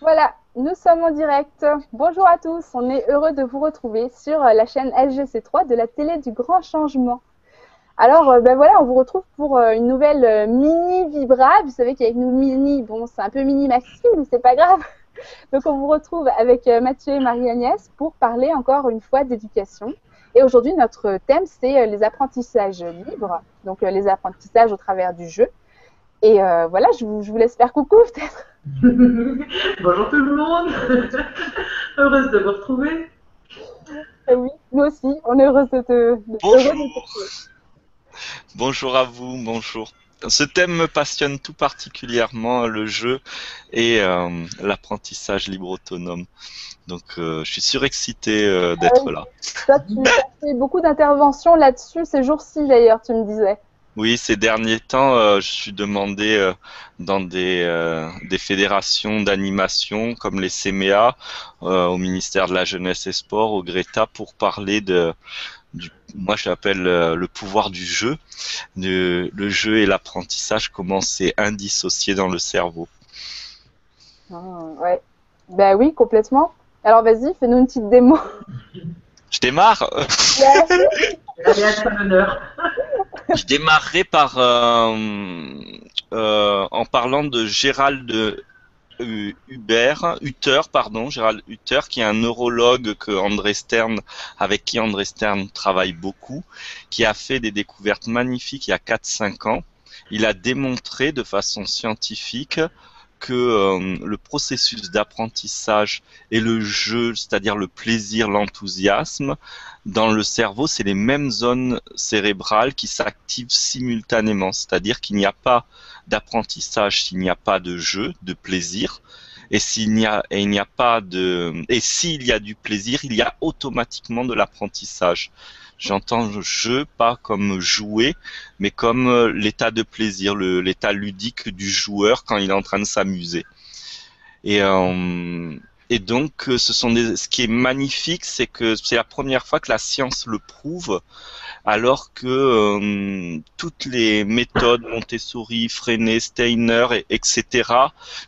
Voilà, nous sommes en direct. Bonjour à tous, on est heureux de vous retrouver sur la chaîne SGC3 de la télé du grand changement. Alors, euh, ben voilà, on vous retrouve pour euh, une nouvelle euh, mini Vibra. Vous savez qu'avec nous, mini, bon, c'est un peu mini Maxime, mais c'est pas grave. Donc, on vous retrouve avec Mathieu et Marie-Agnès pour parler encore une fois d'éducation. Et aujourd'hui, notre thème, c'est les apprentissages libres, donc les apprentissages au travers du jeu. Et voilà, je vous, je vous laisse faire coucou peut-être. Bonjour tout le monde, heureuse de vous retrouver. Eh oui, nous aussi, on est heureuse de te, Bonjour. Bonjour à vous, bonjour. Ce thème me passionne tout particulièrement, le jeu et euh, l'apprentissage libre autonome. Donc euh, je suis surexcité euh, d'être là. Toi, tu as fait beaucoup d'interventions là-dessus ces jours-ci d'ailleurs, tu me disais. Oui, ces derniers temps, euh, je suis demandé euh, dans des, euh, des fédérations d'animation comme les CMEA, au ministère de la Jeunesse et Sport, au Greta, pour parler de, du, moi j'appelle le pouvoir du jeu, de, le jeu et l'apprentissage, comment c'est indissocié dans le cerveau. Ah, ouais. Ben oui, complètement. Alors vas-y, fais-nous une petite démo. Je démarre. Je démarrerai par euh, euh, en parlant de Gérald euh, Hubert, Hutter, pardon, Gérald Hutter, qui est un neurologue que André Stern, avec qui André Stern travaille beaucoup, qui a fait des découvertes magnifiques il y a 4-5 ans. Il a démontré de façon scientifique que euh, le processus d'apprentissage et le jeu, c'est-à-dire le plaisir, l'enthousiasme, dans le cerveau, c'est les mêmes zones cérébrales qui s'activent simultanément. C'est-à-dire qu'il n'y a pas d'apprentissage s'il n'y a pas de jeu, de plaisir. Et s'il n'y a, et il n'y a pas de, et s'il y a du plaisir, il y a automatiquement de l'apprentissage. J'entends jeu pas comme jouer, mais comme euh, l'état de plaisir, l'état ludique du joueur quand il est en train de s'amuser. Et, euh, et donc, euh, ce sont des, ce qui est magnifique, c'est que c'est la première fois que la science le prouve, alors que toutes les méthodes Montessori, Freinet, Steiner, et, etc.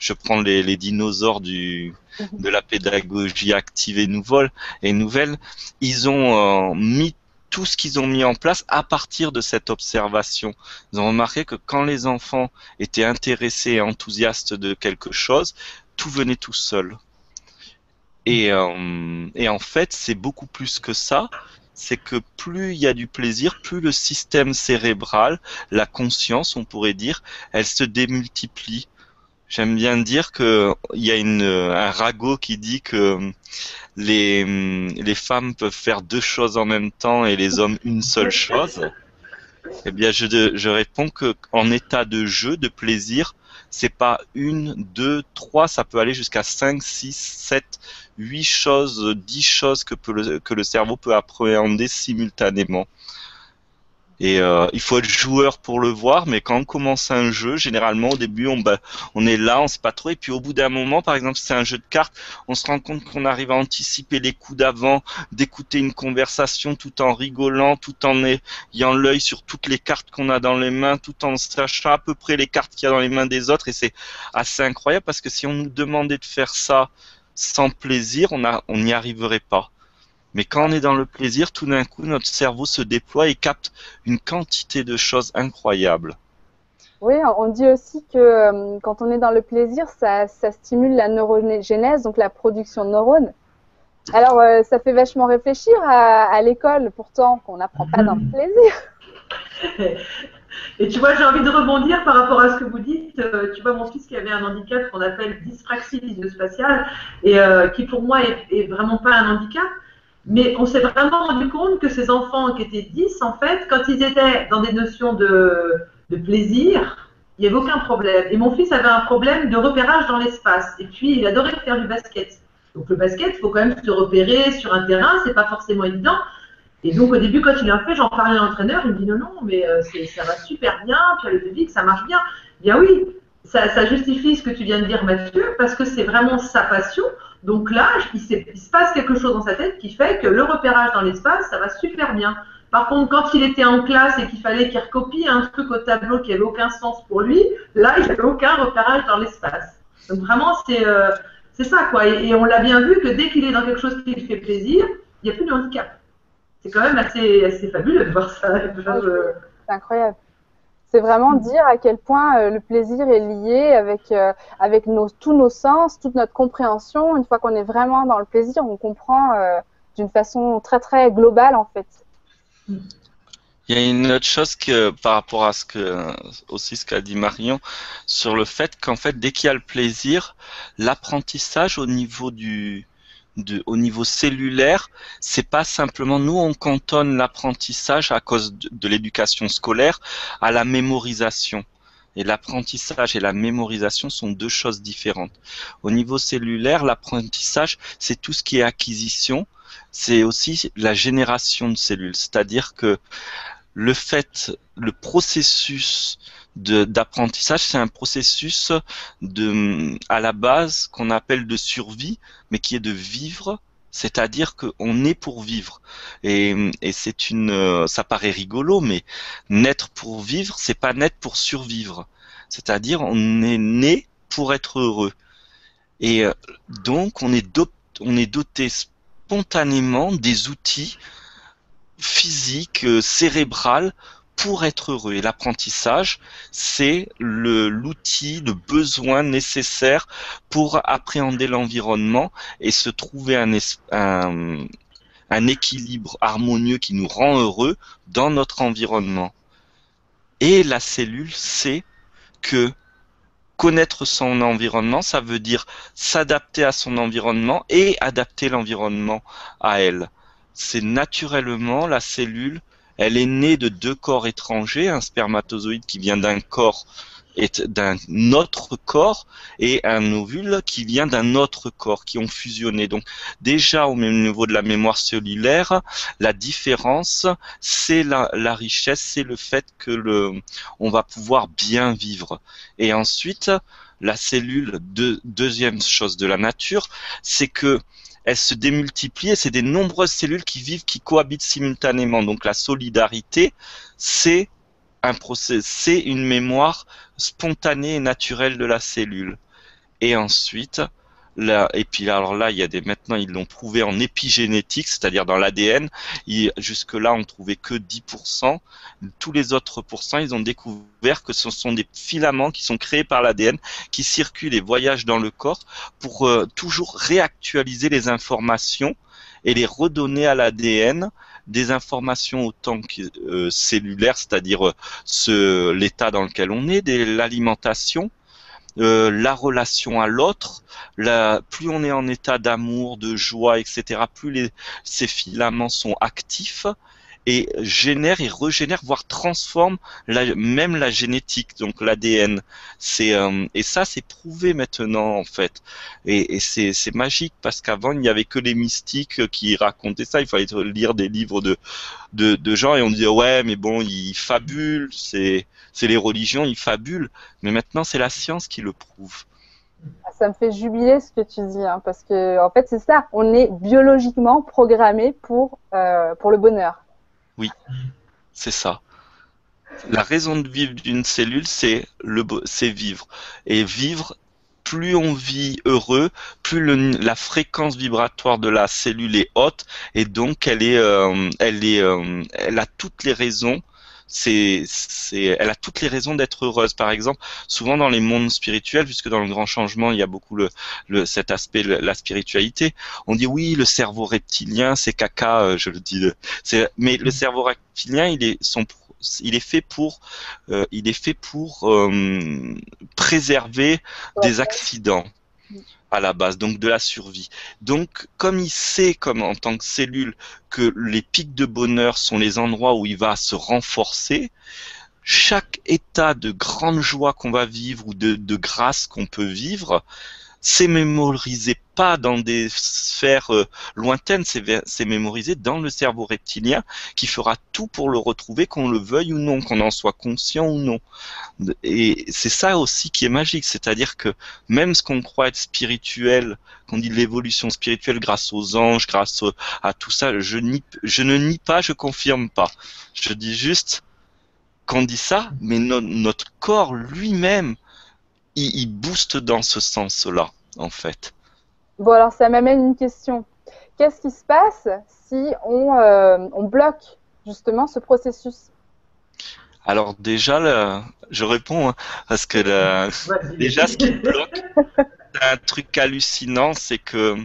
Je prends les, les dinosaures du, de la pédagogie active et nouvelle, et nouvelle ils ont mis tout ce qu'ils ont mis en place à partir de cette observation. Ils ont remarqué que quand les enfants étaient intéressés et enthousiastes de quelque chose, tout venait tout seul. Et, euh, et en fait, c'est beaucoup plus que ça. C'est que plus il y a du plaisir, plus le système cérébral, la conscience, on pourrait dire, elle se démultiplie. J'aime bien dire que il y a une, un ragot qui dit que les, les femmes peuvent faire deux choses en même temps et les hommes une seule chose. Eh bien, je, je réponds que en état de jeu, de plaisir, c'est pas une, deux, trois, ça peut aller jusqu'à cinq, six, sept, huit choses, dix choses que, que le cerveau peut appréhender simultanément. Et euh, il faut être joueur pour le voir, mais quand on commence un jeu, généralement au début on, bah, on est là, on sait pas trop, et puis au bout d'un moment, par exemple, si c'est un jeu de cartes, on se rend compte qu'on arrive à anticiper les coups d'avant, d'écouter une conversation tout en rigolant, tout en ayant l'œil sur toutes les cartes qu'on a dans les mains, tout en sachant à peu près les cartes qu'il y a dans les mains des autres, et c'est assez incroyable parce que si on nous demandait de faire ça sans plaisir, on n'y arriverait pas. Mais quand on est dans le plaisir, tout d'un coup, notre cerveau se déploie et capte une quantité de choses incroyables. Oui, on dit aussi que euh, quand on est dans le plaisir, ça, stimule la neurogénèse, donc la production de neurones. Alors, euh, ça fait vachement réfléchir à, l'école, pourtant, qu'on n'apprend pas dans le plaisir. Et tu vois, j'ai envie de rebondir par rapport à ce que vous dites. Euh, tu vois, mon fils qui avait un handicap qu'on appelle dyspraxie visio-spatiale, et qui pour moi est, est, vraiment pas un handicap, mais on s'est vraiment rendu compte que ces enfants qui étaient 10, en fait, quand ils étaient dans des notions de, plaisir, il n'y avait aucun problème. Et mon fils avait un problème de repérage dans l'espace. Et puis, il adorait faire du basket. Donc, le basket, il faut quand même se repérer sur un terrain, c'est pas forcément évident. Et donc, au début, quand il l'a fait, j'en parlais à l'entraîneur, il me dit non, non, mais euh, ça va super bien, tu as le public, ça marche bien. Bien oui, ça, ça justifie ce que tu viens de dire, Mathieu, parce que c'est vraiment sa passion. Donc là, il, se passe quelque chose dans sa tête qui fait que le repérage dans l'espace, ça va super bien. Par contre, quand il était en classe et qu'il fallait qu'il recopie un truc au tableau qui n'avait aucun sens pour lui, là, il n'avait aucun repérage dans l'espace. Donc vraiment, c'est euh, ça, quoi. Et, on l'a bien vu que dès qu'il est dans quelque chose qui lui fait plaisir, il n'y a plus de handicap. C'est quand même assez, assez fabuleux de voir ça. C'est incroyable. C'est vraiment mm. dire à quel point euh, le plaisir est lié avec, euh, avec nos, tous nos sens, toute notre compréhension. Une fois qu'on est vraiment dans le plaisir, on comprend euh, d'une façon très très globale en fait. Il y a une autre chose que par rapport à ce que aussi ce qu'a dit Marion sur le fait qu'en fait dès qu'il y a le plaisir, l'apprentissage au niveau du de, au niveau cellulaire, c'est pas simplement nous on cantonne l'apprentissage à cause de, l'éducation scolaire à la mémorisation. Et l'apprentissage et la mémorisation sont deux choses différentes. Au niveau cellulaire, l'apprentissage, c'est tout ce qui est acquisition, c'est aussi la génération de cellules. C'est-à-dire que le fait, le processus d'apprentissage, c'est un processus de, à la base qu'on appelle de survie, mais qui est de vivre, c'est-à-dire qu'on est pour vivre. Et, et c'est une, ça paraît rigolo, mais naître pour vivre, c'est pas naître pour survivre. C'est-à-dire on est né pour être heureux. Et euh, donc on est, on est doté spontanément des outils physique, euh, cérébral pour être heureux. Et l'apprentissage, c'est l'outil, le, besoin nécessaire pour appréhender l'environnement et se trouver un, un, un, équilibre harmonieux qui nous rend heureux dans notre environnement. Et la cellule sait que connaître son environnement, ça veut dire s'adapter à son environnement et adapter l'environnement à elle c'est naturellement la cellule, elle est née de deux corps étrangers, un spermatozoïde qui vient d'un corps d'un autre corps et un ovule qui vient d'un autre corps qui ont fusionné. Donc déjà au même niveau de la mémoire cellulaire, la différence, c'est la, richesse, c'est le fait que le, on va pouvoir bien vivre. Et ensuite, la cellule, deuxième chose de la nature, c'est que elle se démultiplie et c'est des nombreuses cellules qui vivent, qui cohabitent simultanément. Donc la solidarité, c'est un procès, c'est une mémoire spontanée et naturelle de la cellule. Et ensuite, Et puis alors là, il y a des maintenant ils l'ont prouvé en épigénétique, c'est-à-dire dans l'ADN. Jusque là, on trouvait que 10%. Tous les autres pourcents, ils ont découvert que ce sont des filaments qui sont créés par l'ADN, qui circulent et voyagent dans le corps pour euh, toujours réactualiser les informations et les redonner à l'ADN des informations autant que euh, cellulaires, c'est-à-dire euh, l'état dans lequel on est, l'alimentation, euh, la relation à l'autre, plus on est en état d'amour, de joie, etc., plus les, ces filaments sont actifs et génèrent et régénèrent, voire transforment même la génétique, donc l'ADN. C'est euh, et ça c'est prouvé maintenant en fait. Et, c'est magique parce qu'avant il n'y avait que les mystiques qui racontaient ça. Il fallait lire des livres de de, de gens et on disait ouais mais bon ils fabulent, c'est c'est les religions, ils fabulent. Mais maintenant c'est la science qui le prouve ça me fait jubiler ce que tu dis, hein, parce que en fait c'est ça, on est biologiquement programmé pour euh, pour le bonheur. Oui, c'est ça. La raison de vivre d'une cellule, c'est le, c'est vivre. Et vivre, plus on vit heureux, plus la fréquence vibratoire de la cellule est haute, et donc elle est, euh, elle est, euh, elle a toutes les raisons c'est, c'est, elle a toutes les raisons d'être heureuse. Par exemple, souvent dans les mondes spirituels, puisque dans le grand changement, il y a beaucoup le, le cet aspect, la spiritualité, on dit oui, le cerveau reptilien, c'est caca, euh, je le dis. C'est, mais le cerveau reptilien, il est son il est fait pour, euh, il est fait pour euh, préserver des accidents à la base, donc de la survie. Donc, comme il sait, comme en tant que cellule, que les pics de bonheur sont les endroits où il va se renforcer, chaque état de grande joie qu'on va vivre ou de, de grâce qu'on peut vivre, c'est mémorisé pas dans des sphères euh, lointaines, c'est mémorisé dans le cerveau reptilien qui fera tout pour le retrouver, qu'on le veuille ou non, qu'on en soit conscient ou non. Et c'est ça aussi qui est magique, c'est-à-dire que même ce qu'on croit être spirituel, qu'on dit l'évolution spirituelle grâce aux anges, grâce à tout ça, je, je ne nie pas, je confirme pas. Je dis juste qu'on dit ça, mais notre corps lui-même, il, il booste dans ce sens-là en fait. Bon, alors ça m'amène une question. Qu'est-ce qui se passe si on, euh, on bloque justement ce processus? Alors déjà, je réponds hein, parce que déjà ce qui bloque, c'est un truc hallucinant, c'est que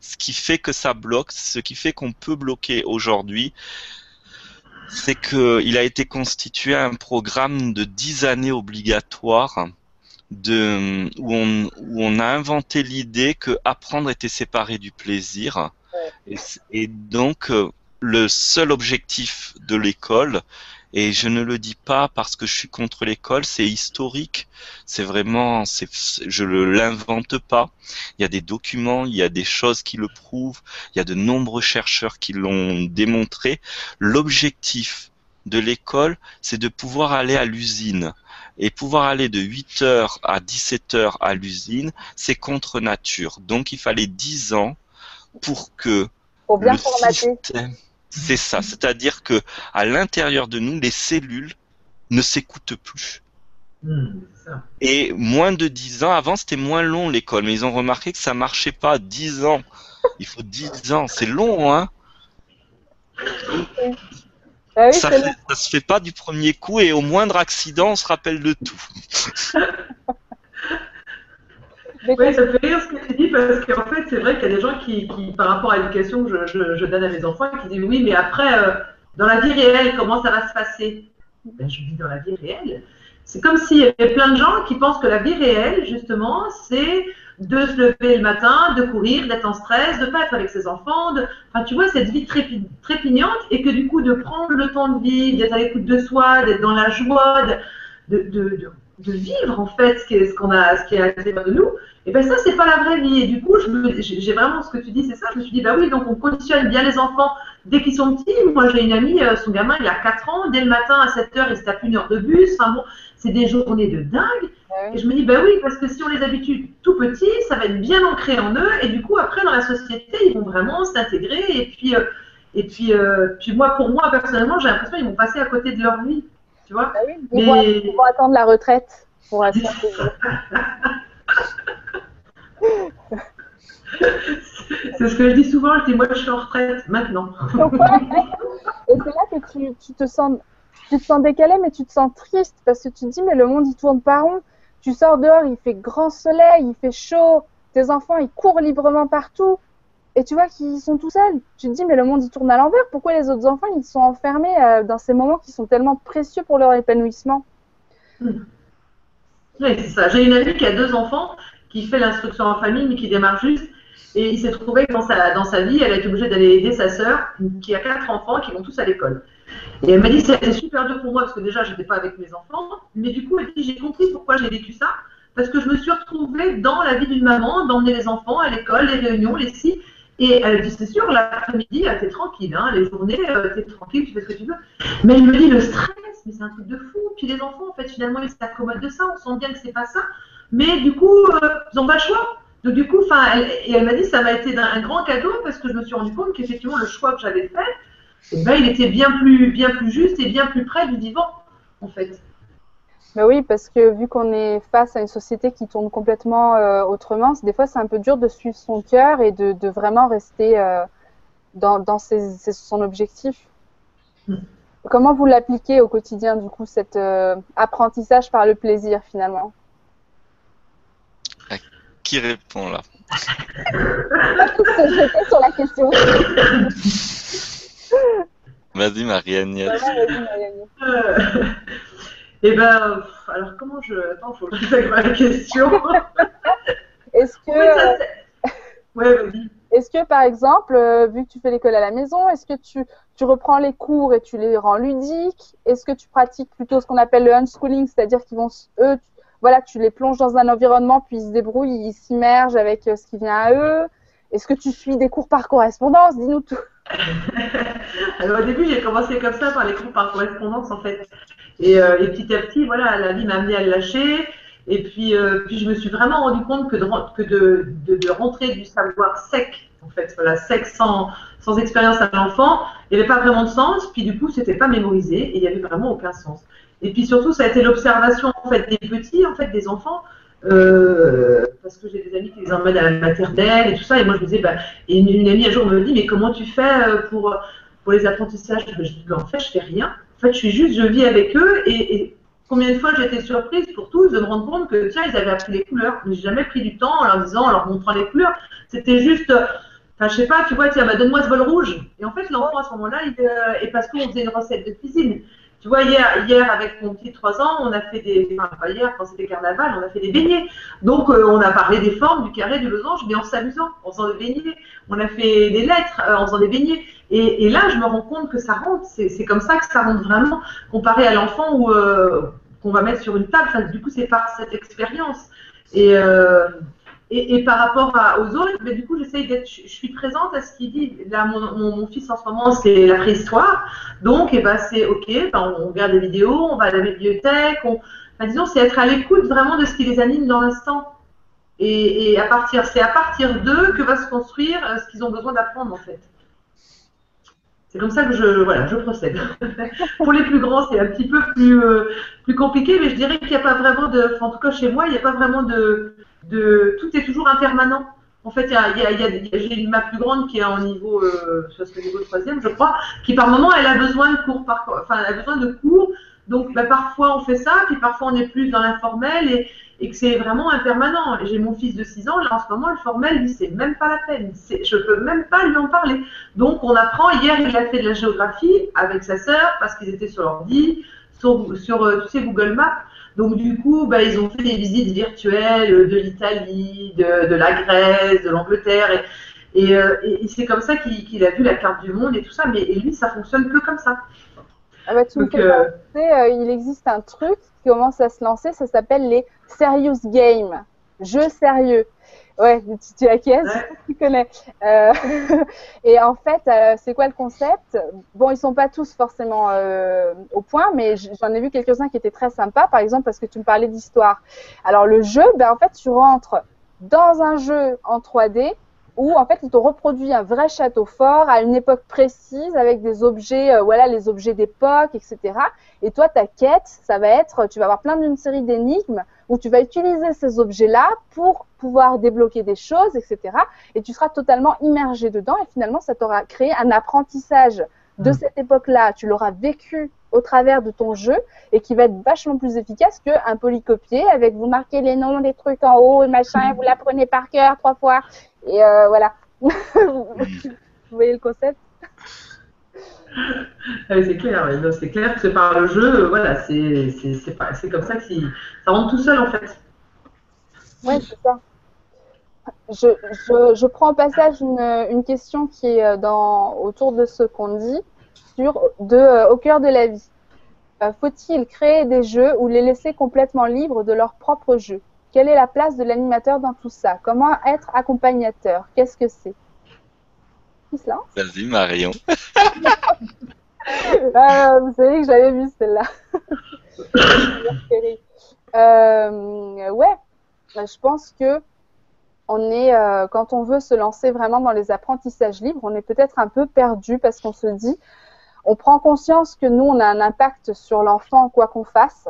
ce qui fait que ça bloque, ce qui fait qu'on peut bloquer aujourd'hui, c'est que il a été constitué un programme de 10 années obligatoires de, où, on, où on a inventé l'idée que apprendre était séparé du plaisir. Et, donc, euh, le seul objectif de l'école, et je ne le dis pas parce que je suis contre l'école, c'est historique. C'est vraiment, c'est- je ne l'invente pas. Il y a des documents, il y a des choses qui le prouvent, il y a de nombreux chercheurs qui l'ont démontré. L'objectif de l'école, c'est de pouvoir aller à l'usine. Et pouvoir aller de 8h à 17h à l'usine, c'est contre nature. Donc il fallait 10 ans pour que Pour bien le formater. système, c'est ça. C'est-à-dire que à l'intérieur de nous, les cellules ne s'écoutent plus. Hmm, ça. Et moins de 10 ans, avant c'était moins long l'école, mais ils ont remarqué que ça marchait pas. 10 ans, il faut 10 ans, c'est long, hein Ah oui, ça, fait- ça se fait pas du premier coup et au moindre accident, on se rappelle de tout. Oui, ça fait rire ce que tu dis parce qu'en fait, c'est vrai qu'il y a des gens qui, qui, par rapport à l'éducation que je, je- je donne à mes enfants, qui disent oui, mais après, euh, dans la vie réelle, comment ça va se passer? Ben, Je dis dans la vie réelle. C'est comme s'il y avait plein de gens qui pensent que la vie réelle, justement, c'est de se lever le matin, de courir, d'être en stress, de pas être avec ses enfants, de... enfin tu vois cette vie trépi- trépignante et que du coup de prendre le temps de vivre, d'être à l'écoute de soi, d'être dans la joie, de, vivre en fait ce qui est ce qu'on a, ce qui est à l'intérieur de nous. Et ben ça c'est pas la vraie vie. Et du coup j'ai vraiment ce que tu dis c'est ça. Je me suis dit bah oui donc on conditionne bien les enfants dès qu'ils sont petits. Moi j'ai une amie, euh, son gamin il a 4 ans, dès le matin à 7 heures il se tape une heure de bus. Enfin bon c'est des journées de dingue. Et je me dis, bah oui, parce que si on les habitue tout petits, ça va être bien ancré en eux, et du coup, après, dans la société, ils vont vraiment s'intégrer, et puis, euh, et puis, euh, puis moi, pour moi, personnellement, j'ai l'impression qu'ils vont passer à côté de leur vie, tu vois. Ah oui, ils, vont, Mais ils vont attendre la retraite pour vieux. c'est ce que je dis souvent, je dis, moi, je suis en retraite maintenant. Et c'est là que tu, tu te sens, tu te sens décalé, mais tu te sens triste parce que tu te dis mais le monde il tourne pas rond. Tu sors dehors, il fait grand soleil, il fait chaud, tes enfants ils courent librement partout, et tu vois qu'ils sont tout seuls. Tu te dis mais le monde il tourne à l'envers. Pourquoi les autres enfants ils sont enfermés euh, dans ces moments qui sont tellement précieux pour leur épanouissement? Oui, c'est ça. J'ai une amie qui a deux enfants, qui fait l'instruction en famille, mais qui démarre juste. Et il s'est trouvé que dans sa, dans sa vie, elle a été obligée d'aller aider sa sœur, qui a quatre enfants, qui vont tous à l'école. Et elle m'a dit, c'était super dur pour moi, parce que déjà, je n'étais pas avec mes enfants. Mais du coup, elle dit, j'ai compris pourquoi j'ai vécu ça. Parce que je me suis retrouvée dans la vie d'une maman, d'emmener les enfants à l'école, les réunions, les si. Et elle dit, c'est sûr, l'après-midi, t'es tranquille, hein, les journées, euh, t'es tranquille, tu fais ce que tu veux. Mais elle me dit, le stress, mais c'est un truc de fou. Puis les enfants, en fait, finalement, ils s'accommodent de ça. On sent bien que c'est pas ça. Mais du coup, euh, ils n'ont pas le choix. Donc du coup, elle, et elle m'a dit, ça m'a été un grand cadeau parce que je me suis rendu compte qu'effectivement, le choix que j'avais fait, eh ben, il était bien plus, bien plus juste et bien plus près du vivant, en fait. Mais oui, parce que vu qu'on est face à une société qui tourne complètement euh, autrement, des fois c'est un peu dur de suivre son cœur et de, de vraiment rester euh, dans, dans ses- ses- son objectif. Mm. Comment vous l'appliquez au quotidien, du coup, cet euh, apprentissage par le plaisir finalement? Qui répond là? Sur la question. Vas-y Marie-Agnès. Vraiment, vas-y, Marianne. Euh, et ben, alors comment je. Attends, faut que je intègre la question. Est-ce que, ça, c'est- ouais, vas-y. est-ce que, par exemple, euh, vu que tu fais l'école à la maison, est-ce que tu, tu reprends les cours et tu les rends ludiques? Est-ce que tu pratiques plutôt ce qu'on appelle le unschooling, c'est-à-dire qu'ils vont, eux, tu- voilà, tu les plonges dans un environnement, puis ils se débrouillent, ils s'immergent avec euh, ce qui vient à eux? Est-ce que tu suis des cours par correspondance? Dis-nous tout. Alors au début, j'ai commencé comme ça par les cours par correspondance en fait. Et, euh, et petit à petit, voilà, la vie m'a amené à le lâcher. Et puis, euh, puis je me suis vraiment rendu compte que de, que de rentrer du savoir sec, en fait, voilà, sec sans, sans expérience à l'enfant, il n'y avait pas vraiment de sens. Puis du coup, c'était pas mémorisé et il n'y avait vraiment aucun sens. Et puis surtout, ça a été l'observation en fait des petits, en fait, des enfants. Euh, parce que j'ai des amis qui les emmènent à la maternelle et tout ça. Et moi, je me disais, bah, et une, amie un jour me dit, mais comment tu fais euh, pour, pour les apprentissages? Je dis, bah, en fait, je fais rien. En fait, je suis juste, je vis avec eux et, combien de fois j'étais surprise pour tous de me rendre compte que tiens, ils avaient appris les couleurs. Mais j'ai jamais pris du temps en leur disant, en leur montrant les couleurs. C'était juste, enfin, je sais pas, tu vois, tiens, bah, donne-moi ce bol rouge. Et en fait, l'enfant à ce moment-là, euh, et parce qu'on faisait une recette de cuisine. Tu vois, hier, hier avec mon petit 3 ans, on a fait des. Enfin, pas hier, quand c'était carnaval, on a fait des beignets. Donc, euh, on a parlé des formes, du carré, du losange, mais en s'amusant, en faisant des beignets. On a fait des lettres euh, en faisant des beignets. Et, là, je me rends compte que ça rentre. C'est comme ça que ça rentre vraiment, comparé à l'enfant euh, qu'on va mettre sur une table. Du coup, c'est par cette expérience. Et. Et, par rapport aux autres, mais du coup, j'essaye d'être, je, suis présente à ce qu'il dit. Là, mon, fils en ce moment, c'est la préhistoire. Donc, et eh ben, c'est OK, on regarde des vidéos, on va à la bibliothèque. On, disons, c'est être à l'écoute vraiment de ce qui les anime dans l'instant. Et, à partir, c'est à partir d'eux que va se construire euh, ce qu'ils ont besoin d'apprendre, en fait. C'est comme ça que je, voilà, je procède. Pour les plus grands, c'est un petit peu plus, euh, plus compliqué, mais je dirais qu'il n'y a pas vraiment de, en tout cas chez moi, il n'y a pas vraiment de, de, tout est toujours impermanent. En fait, il y a, j'ai ma plus grande qui est en niveau, euh, niveau troisième, je crois, qui par moment, elle a besoin de cours, enfin, elle a besoin de cours. Donc, bah, parfois on fait ça, puis parfois on est plus dans l'informel et, et que c'est vraiment impermanent. J'ai mon fils de 6 ans, là en ce moment, le formel, lui, c'est même pas la peine. Je peux même pas lui en parler. Donc, on apprend. Hier, il a fait de la géographie avec sa sœur parce qu'ils étaient sur l'ordi, sur, sur euh, tu sais, Google Maps. Donc du coup, bah, ils ont fait des visites virtuelles de l'Italie, de, la Grèce, de l'Angleterre. Et, euh, c'est comme ça qu'il a vu la carte du monde et tout ça. Mais lui, ça fonctionne que comme ça. Ah bah, tu euh, euh, il existe un truc qui commence à se lancer, ça s'appelle les Serious Games, jeux sérieux. Ouais, tu, tu acquiesces, tu connais. Euh, et en fait, euh, c'est quoi le concept? Bon, ils sont pas tous forcément euh, au point, mais j'en ai vu quelques-uns qui étaient très sympas. Par exemple, parce que tu me parlais d'histoire. Alors le jeu, ben en fait, tu rentres dans un jeu en 3D où en fait, ils te reproduit un vrai château fort à une époque précise avec des objets, euh, voilà, les objets d'époque, etc. Et toi, ta quête, ça va être, tu vas avoir plein d'une série d'énigmes où tu vas utiliser ces objets-là pour pouvoir débloquer des choses, etc. Et tu seras totalement immergé dedans et finalement, ça t'aura créé un apprentissage de mmh. cette époque-là. Tu l'auras vécu au travers de ton jeu et qui va être vachement plus efficace qu'un polycopier avec vous marquez les noms des trucs en haut et machin, et vous l'apprenez par cœur trois fois. Et euh, voilà. vous voyez le concept? Ah c'est clair, c'est clair que c'est par le jeu, voilà, c'est comme ça que ça rentre tout seul en fait. Oui, c'est ça. Je, je, je, prends au passage une, une, question qui est euh, dans, autour de ce qu'on dit sur de, euh, au cœur de la vie. Euh, faut-il créer des jeux ou les laisser complètement libres de leur propre jeu? Quelle est la place de l'animateur dans tout ça? Comment être accompagnateur? Qu'est-ce que c'est? Vas-y, Marion. Ah, vous savez que j'avais vu celle-là. euh, ouais, je pense que on est, euh, quand on veut se lancer vraiment dans les apprentissages libres, on est peut-être un peu perdu parce qu'on se dit, on prend conscience que nous, on a un impact sur l'enfant quoi qu'on fasse,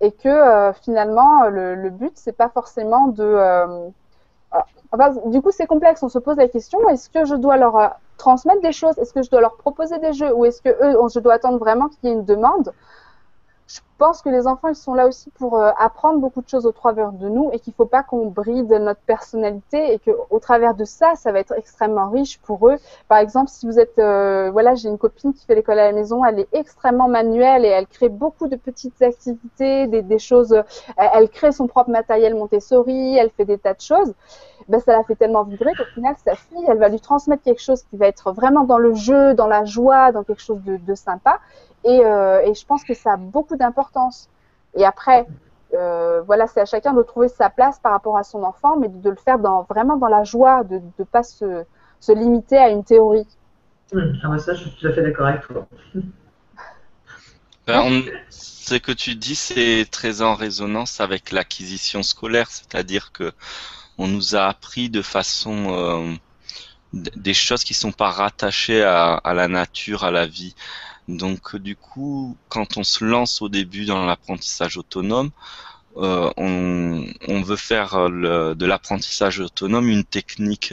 et que euh, finalement, le, le but, c'est pas forcément de, euh, du coup, c'est complexe. On se pose la question est-ce que je dois leur euh, transmettre des choses? Est-ce que je dois leur proposer des jeux? Ou est-ce que eux, je dois attendre vraiment qu'il y ait une demande? Je pense que les enfants, ils sont là aussi pour euh, apprendre beaucoup de choses au travers de nous et qu'il ne faut pas qu'on bride notre personnalité et qu'au travers de ça, ça va être extrêmement riche pour eux. Par exemple, si vous êtes, euh, voilà, j'ai une copine qui fait l'école à la maison, elle est extrêmement manuelle et elle crée beaucoup de petites activités, des, des choses. Elle crée son propre matériel Montessori, elle fait des tas de choses ben, ça la fait tellement vibrer qu'au final, sa fille, elle va lui transmettre quelque chose qui va être vraiment dans le jeu, dans la joie, dans quelque chose de, de sympa. Et, euh, et, je pense que ça a beaucoup d'importance. Et après, euh, voilà, c'est à chacun de trouver sa place par rapport à son enfant, mais de, le faire dans, vraiment dans la joie, de ne pas se, se, limiter à une théorie. ah ça, je suis tout à fait d'accord avec toi. Ben, ce que tu dis, c'est très en résonance avec l'acquisition scolaire, c'est-à-dire que on nous a appris de façon euh, des choses qui sont pas rattachées à, la nature, à la vie. Donc du coup, quand on se lance au début dans l'apprentissage autonome, euh, on, on, veut faire le, de l'apprentissage autonome une technique,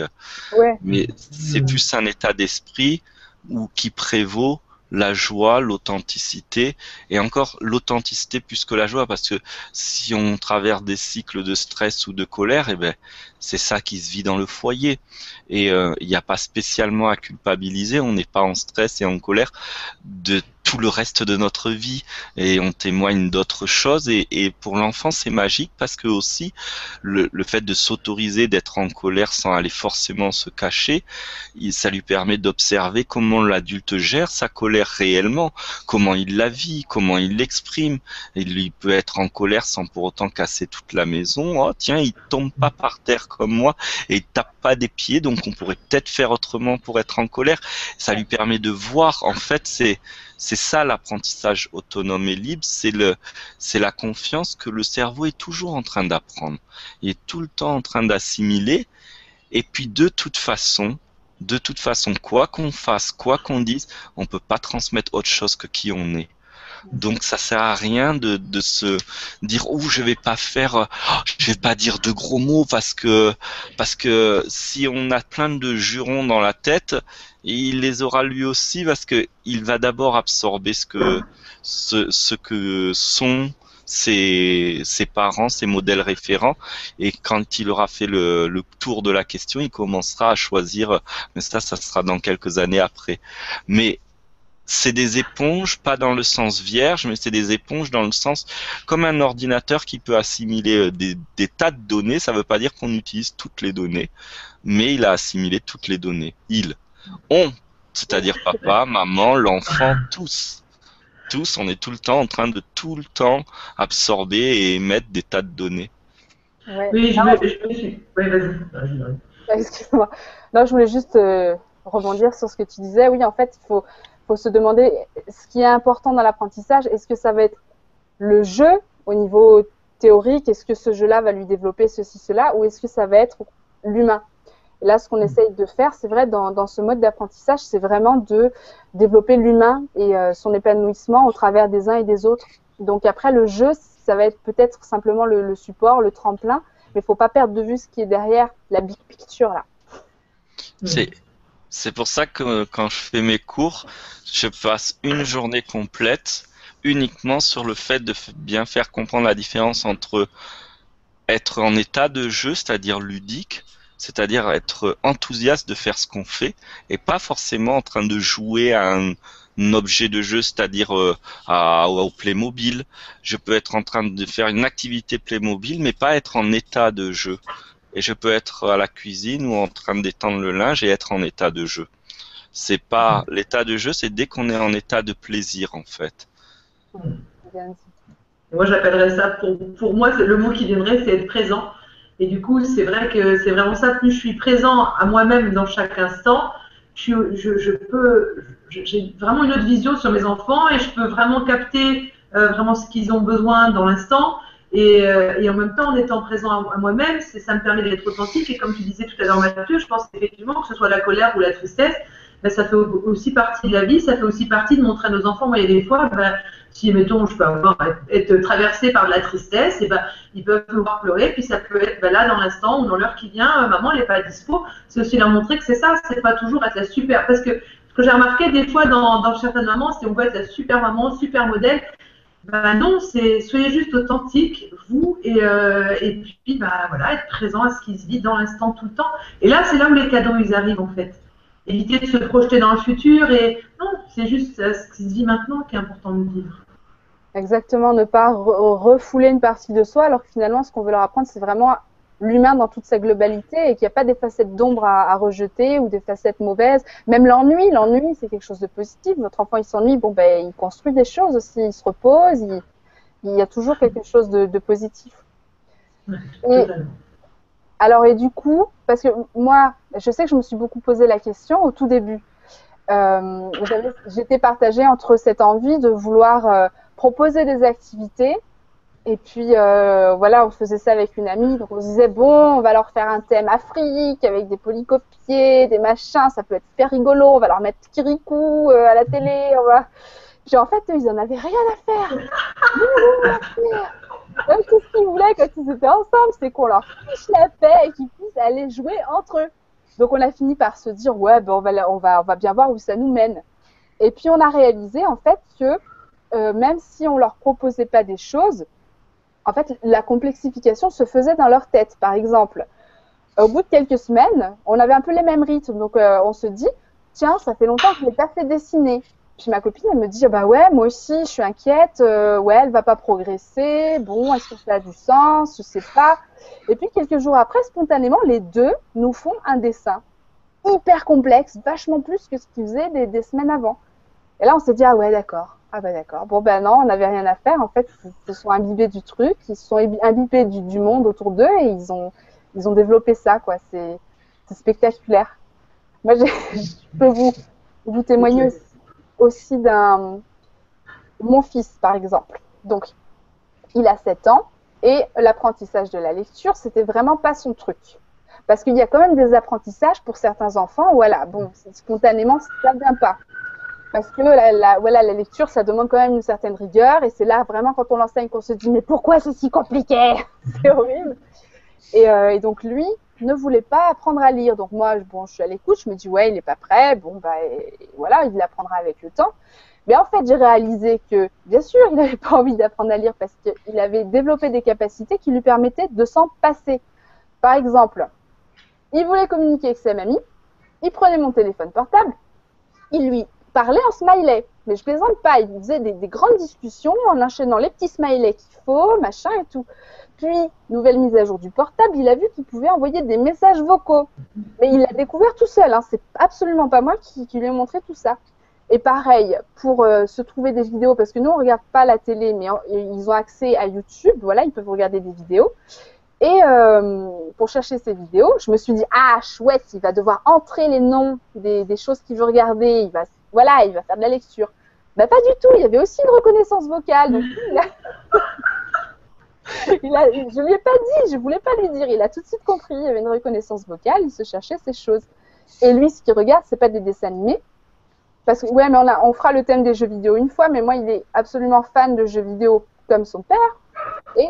ouais. mais c'est plus un état d'esprit qui prévaut la joie, l'authenticité, et encore l'authenticité plus que la joie, parce que si on traverse des cycles de stress ou de colère, eh ben, c'est ça qui se vit dans le foyer. Et euh, il n'y a pas spécialement à culpabiliser, on n'est pas en stress et en colère de tout le reste de notre vie et on témoigne d'autres choses. Et, et pour l'enfant c'est magique parce que aussi le, le fait de s'autoriser d'être en colère sans aller forcément se cacher ça lui permet d'observer comment l'adulte gère sa colère réellement comment il la vit comment il l'exprime. Il peut être en colère sans pour autant casser toute la maison. Oh tiens il tombe pas par terre comme moi et il tape pas des pieds donc on pourrait peut-être faire autrement pour être en colère. Ça lui permet de voir en fait c'est c'est ça l'apprentissage autonome et libre, c'est le, c'est la confiance que le cerveau est toujours en train d'apprendre. Il est tout le temps en train d'assimiler. Et puis de toute façon, de toute façon, quoi qu'on fasse, quoi qu'on dise, on peut pas transmettre autre chose que qui on est. Donc ça sert à rien de, de se dire oh je vais pas faire oh, je vais pas dire de gros mots parce que parce que si on a plein de jurons dans la tête il les aura lui aussi parce que il va d'abord absorber ce que ce, ce que sont ses, ses, parents, ses modèles référents, et quand il aura fait le, le, tour de la question, il commencera à choisir, mais ça, ça sera dans quelques années après. Mais c'est des éponges, pas dans le sens vierge, mais c'est des éponges dans le sens comme un ordinateur qui peut assimiler euh, des, des tas de données. Ça ne veut pas dire qu'on utilise toutes les données, mais il a assimilé toutes les données. Il, on, c'est-à-dire papa, maman, l'enfant, tous. Tous, on est tout le temps en train de tout le temps absorber et émettre des tas de données. Ouais. Oui, je, me, je me suis. Oui, vas-y. Excuse-moi. Non, je voulais juste euh, rebondir sur ce que tu disais. Oui, en fait, il faut faut se demander ce qui est important dans l'apprentissage. Est-ce que ça va être le jeu au niveau théorique? Est-ce que ce jeu-là va lui développer ceci, cela? Ou est-ce que ça va être l'humain? Et là, ce qu'on essaye de faire, c'est vrai, dans, dans, ce mode d'apprentissage, c'est vraiment de développer l'humain et euh, son épanouissement au travers des uns et des autres. Donc après, le jeu, ça va être peut-être simplement le, le, support, le tremplin, mais il faut pas perdre de vue ce qui est derrière la big picture là. C'est c'est pour ça que quand je fais mes cours, je passe une journée complète uniquement sur le fait de bien faire comprendre la différence entre être en état de jeu, c'est-à-dire ludique, c'est-à-dire être enthousiaste de faire ce qu'on fait, et pas forcément en train de jouer à un, objet de jeu, c'est-à-dire euh, au Playmobil. Je peux être en train de faire une activité Playmobil, mais pas être en état de jeu et je peux être à la cuisine ou en train d'étendre le linge et être en état de jeu. C'est pas mmh. l'état de jeu, c'est dès qu'on est en état de plaisir en fait. Moi j'appellerais ça pour, pour moi le mot qui viendrait c'est être présent. Et du coup c'est vrai que c'est vraiment ça. Plus je suis présent à moi-même dans chaque instant, je, je, je peux j'ai vraiment une autre vision sur mes enfants et je peux vraiment capter euh, vraiment ce qu'ils ont besoin dans l'instant et, euh, et, en même temps, en étant présent à, à moi-même, ça me permet d'être authentique. Et comme tu disais tout à l'heure, Mathieu, je pense effectivement que ce soit la colère ou la tristesse, ben, ça fait aussi partie de la vie, ça fait aussi partie de montrer à nos enfants. Il y a des fois, ben, si, mettons, je peux avoir, être traversé par de la tristesse, ben, ils peuvent vouloir pleurer, puis ça peut être là, dans l'instant ou dans l'heure qui vient, euh, maman, elle n'est pas dispo. C'est aussi leur montrer que c'est ça, c'est pas toujours être la super. Parce que ce que j'ai remarqué des fois dans, certaines mamans, c'est qu'on veut être la super maman, super modèle, ben non, c'est soyez juste authentique, vous, et, euh, et puis bah, voilà, être présent à ce qui se vit dans l'instant tout le temps. Et là, c'est là où les cadeaux ils arrivent en fait. Éviter de se projeter dans le futur et non, c'est juste ce qui se vit maintenant qui est important de vivre. Exactement, ne pas refouler une partie de soi, alors que finalement, ce qu'on veut leur apprendre, c'est vraiment l'humain dans toute sa globalité et qu'il n'y a pas des facettes d'ombre à, à, rejeter ou des facettes mauvaises. Même l'ennui, l'ennui c'est quelque chose de positif. Votre enfant il s'ennuie, bon ben il construit des choses aussi, il se repose, il, il y a toujours quelque chose de, de positif. Et, alors et du coup, parce que moi, je sais que je me suis beaucoup posé la question au tout début. Euh, J'étais partagée entre cette envie de vouloir euh, proposer des activités et puis euh, voilà, on faisait ça avec une amie. Donc on se disait bon, on va leur faire un thème Afrique avec des polycopiés, des machins, ça peut être super rigolo. On va leur mettre Kirikou euh, à la télé. On va... Puis en fait, eux, ils en avaient rien à faire. tout ce qu'ils voulaient quand ils étaient ensemble, c'est qu'on leur fiche la paix et qu'ils puissent aller jouer entre eux. Donc on a fini par se dire ouais ben on va on va on va bien voir où ça nous mène. Et puis on a réalisé en fait que euh, même si on leur proposait pas des choses, en fait la complexification se faisait dans leur tête. Par exemple, au bout de quelques semaines, on avait un peu les mêmes rythmes. Donc euh, on se dit tiens ça fait longtemps que je l'ai pas fait dessiner. Puis ma copine, elle me dit, bah ouais, moi aussi, je suis inquiète. Euh, ouais, elle va pas progresser. Bon, est-ce que ça a du sens? Je sais pas. Et puis quelques jours après, spontanément, les deux nous font un dessin hyper complexe, vachement plus que ce qu'ils faisaient des, semaines avant. Et là, on s'est dit, ah ouais, d'accord. Ah bah d'accord. Bon ben non, on n'avait rien à faire. En fait, ils se sont imbibés du truc, ils se sont imbibés du, du monde autour d'eux et ils ont, ils ont développé ça, quoi. C'est spectaculaire. Moi, je peux vous, vous témoigner aussi d'un mon fils, par exemple. Donc, il a 7 ans et l'apprentissage de la lecture, c'était vraiment pas son truc. Parce qu'il y a quand même des apprentissages pour certains enfants, voilà, bon, spontanément, ça ne vient pas. Parce que la, lecture, ça demande quand même une certaine rigueur, et c'est là vraiment quand on l'enseigne qu'on se dit mais pourquoi c'est si compliqué? C'est horrible. Et, euh, et, donc lui ne voulait pas apprendre à lire. Donc moi, bon, je suis à l'écoute, je me dis ouais, il n'est pas prêt. Bon bah voilà, il l'apprendra avec le temps. Mais en fait, j'ai réalisé que, bien sûr, il n'avait pas envie d'apprendre à lire parce qu'il avait développé des capacités qui lui permettaient de s'en passer. Par exemple, il voulait communiquer avec sa mamie, il prenait mon téléphone portable, il lui parlait en smiley. Mais je plaisante pas, il faisait des, des grandes discussions en enchaînant les petits smileys qu'il faut, machin et tout. Puis, nouvelle mise à jour du portable, il a vu qu'il pouvait envoyer des messages vocaux. Mais il l'a découvert tout seul, hein. c'est absolument pas moi qui, qui lui ai montré tout ça. Et pareil, pour euh, se trouver des vidéos, parce que nous, on regarde pas la télé, mais ils ont accès à YouTube, voilà, ils peuvent regarder des vidéos. Et euh, pour chercher ces vidéos, je me suis dit, ah, chouette, il va devoir entrer les noms des, des choses qu'il veut regarder, il va, voilà, il va faire de la lecture. Bah, pas du tout, il y avait aussi une reconnaissance vocale. Donc, il je lui ai pas dit, je voulais pas lui dire, il a tout de suite compris, il y avait une reconnaissance vocale, il se cherchait ces choses. Et lui, ce qu'il regarde, c'est pas des dessins animés, parce que, ouais, mais on, on fera le thème des jeux vidéo une fois, mais moi, il est absolument fan de jeux vidéo comme son père. Et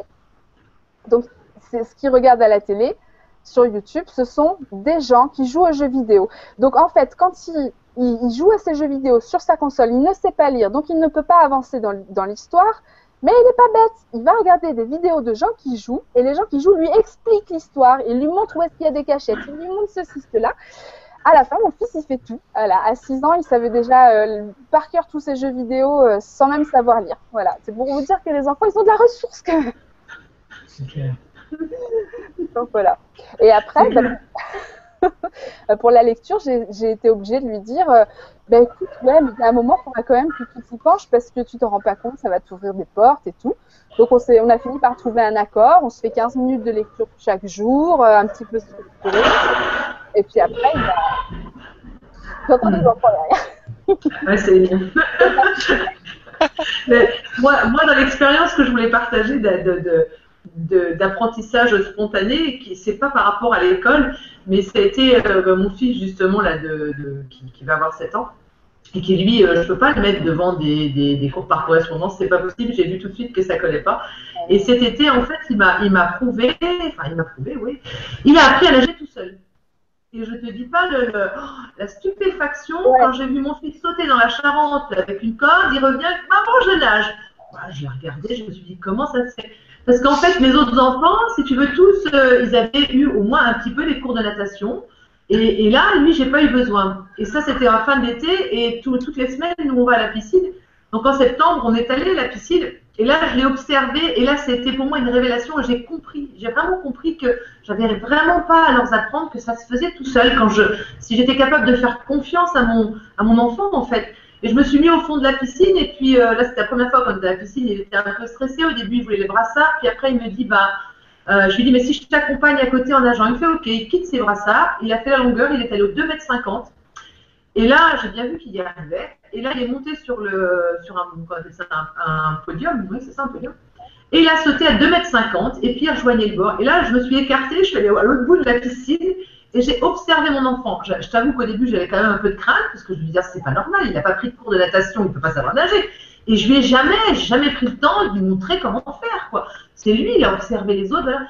donc, c'est ce qu'il regarde à la télé, sur YouTube, ce sont des gens qui jouent aux jeux vidéo. Donc, en fait, quand il, il, joue à ces jeux vidéo sur sa console, il ne sait pas lire, donc il ne peut pas avancer dans, dans l'histoire. Mais il n'est pas bête. Il va regarder des vidéos de gens qui jouent et les gens qui jouent lui expliquent l'histoire. Il lui montre où est-ce qu'il y a des cachettes. Il lui montre ceci, cela à la fin, mon fils, il fait tout. Voilà, à 6 ans, il savait déjà euh, par cœur tous ces jeux vidéo euh, sans même savoir lire. Voilà, c'est pour vous dire que les enfants, ils ont de la ressource quand même. Donc voilà. Et après, bah, pour la lecture, j'ai été obligée de lui dire euh, bah, écoute, ouais, mais à un moment, il faudra quand même que tu t'y penches parce que tu te rends pas compte, ça va t'ouvrir des portes et tout. Donc on, on a fini par trouver un accord. On se fait 15 minutes de lecture chaque jour, un petit peu structuré. Et puis après, il va. J'entends des enfants derrière. Ouais, c'est bien. moi, dans l'expérience que je voulais partager de, spontané, qui c'est pas par rapport à l'école, mais ça a été euh, mon fils justement là de, qui, qui, va avoir 7 ans et qui lui, euh, je peux pas le mettre devant des, des, des cours par correspondance, c'est pas possible. J'ai vu tout de suite que ça collait pas. Et cet été, en fait, il m'a, il m'a prouvé, enfin, il m'a prouvé, oui, il a appris à nager tout seul. Et je te dis pas le, la stupéfaction quand j'ai vu mon fils sauter dans la Charente avec une corde, il revient, maman, je nage. je l'ai regardé, je me suis dit comment ça se fait? Parce qu'en fait, mes autres enfants, si tu veux, tous, euh, ils avaient eu au moins un petit peu des cours de natation. Et, et là, lui, j'ai pas eu besoin. Et ça, c'était en fin d'été, et toutes les semaines, nous, on va à la piscine. Donc en septembre, on est allé à la piscine. Et là, je l'ai observé, et là, c'était pour moi une révélation. J'ai compris, j'ai vraiment compris que j'avais vraiment pas à leur apprendre que ça se faisait tout seul. Quand je, si j'étais capable de faire confiance à mon, à mon enfant, en fait. Et je me suis mis au fond de la piscine, et puis euh, là, c'était la première fois qu'on était à la piscine. Il était un peu stressé au début, il voulait les brassards, puis après, il me dit, bah, euh, je lui dis, mais si je t'accompagne à côté en nageant, il me fait, ok, il quitte ses brassards. Il a fait la longueur, il est allé au 2 mètres 50. Et là, j'ai bien vu qu'il y arrivait. Et là, il est monté sur, le, sur un, un, podium, oui, c'est ça, un podium. Et il a sauté à 2,50 m et puis il rejoignait le bord. Et là, je me suis écartée, je suis allée à l'autre bout de la piscine et j'ai observé mon enfant. Je, t'avoue qu'au début, j'avais quand même un peu de crainte parce que je me disais, c'est pas normal, il n'a pas pris de cours de natation, il ne peut pas savoir nager. Et je lui ai jamais, jamais pris le temps de lui montrer comment faire, c'est lui, il a observé les autres. Voilà.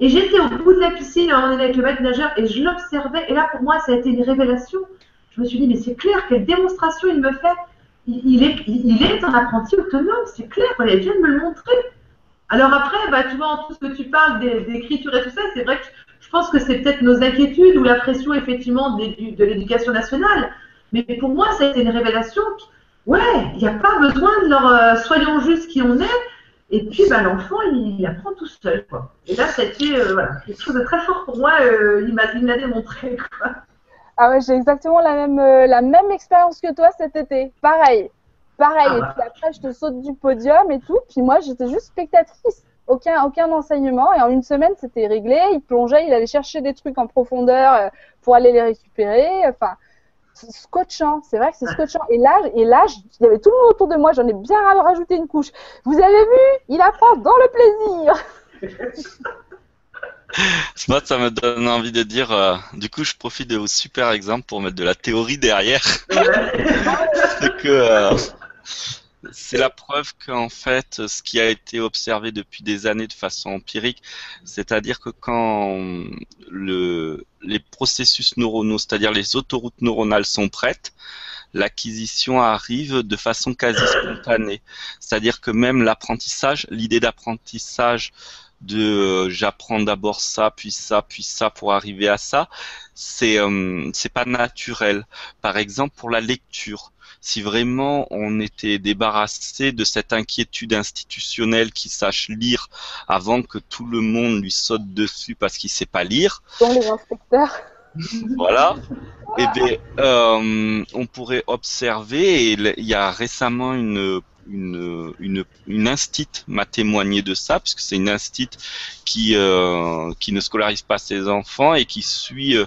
Et j'étais au bout de la piscine, on est avec le maître nageur, et je l'observais. Et là, pour moi, ça a été une révélation. Je me suis dit, mais c'est clair, quelle démonstration il me fait. Il, est, il est un apprenti autonome, c'est clair, il vient de me le montrer. Alors après, bah, tu vois, en tout ce que tu parles d'écriture et tout ça, c'est vrai que pense que c'est peut-être nos inquiétudes ou la pression, effectivement, de, de l'éducation nationale. Mais pour moi, ça a été une révélation. Ouais, il n'y a pas besoin de leur euh, soyons juste qui on est. Et puis, bah, l'enfant, il, apprend tout seul. Quoi. Et là, ça a été euh, voilà, quelque chose de très fort pour moi. Euh, il m'a démontré. Quoi. Ah ouais, j'ai exactement la même, la même expérience que toi cet été. Pareil. Pareil. Ah et puis après, je te saute du podium et tout. Puis moi, j'étais juste spectatrice. Aucun, aucun enseignement. Et en une semaine, c'était réglé. Il plongeait, il allait chercher des trucs en profondeur pour aller les récupérer. Enfin, scotchant. C'est vrai que c'est scotchant. Et là, et là, il y avait tout le monde autour de moi. J'en ai bien rajouté une couche. Vous avez vu? Il apprend dans le plaisir. Moi, ça me donne envie de dire. Euh, du coup, je profite de vos super exemples pour mettre de la théorie derrière. c'est que euh, c'est la preuve qu'en fait, ce qui a été observé depuis des années de façon empirique, c'est-à-dire que quand le, les processus neuronaux, c'est-à-dire les autoroutes neuronales sont prêtes, l'acquisition arrive de façon quasi spontanée. C'est-à-dire que même l'apprentissage, l'idée d'apprentissage de euh, j'apprends d'abord ça, puis ça, puis ça pour arriver à ça, c'est euh, c'est pas naturel. Par exemple pour la lecture, si vraiment on était débarrassé de cette inquiétude institutionnelle qui sache lire avant que tout le monde lui saute dessus parce qu'il sait pas lire. Dans les inspecteurs. Voilà. Et eh bien, euh, on pourrait observer, et il y a récemment une une, une, une instite m'a témoigné de ça, puisque c'est une instite qui, euh, qui ne scolarise pas ses enfants et qui suit euh,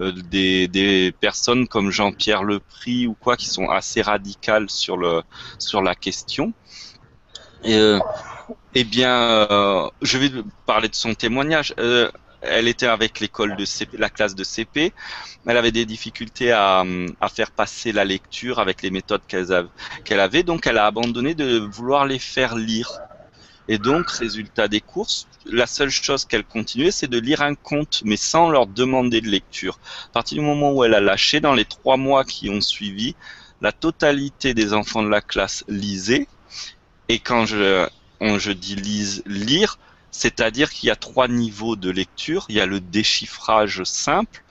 des, des, personnes comme Jean-Pierre Lepris ou quoi qui sont assez radicales sur, le, sur la question. Et, euh, eh bien, euh, je vais parler de son témoignage. Euh, elle était avec l'école de CP, la classe de CP. Elle avait des difficultés à, à faire passer la lecture avec les méthodes qu'elle avait, donc elle a abandonné de vouloir les faire lire. Et donc, résultat des courses, la seule chose qu'elle continuait, c'est de lire un conte, mais sans leur demander de lecture. À partir du moment où elle a lâché, dans les trois mois qui ont suivi, la totalité des enfants de la classe lisaient. Et quand je, dis lise, lire, c'est-à-dire qu'il y a trois niveaux de lecture. Il y a le déchiffrage simple,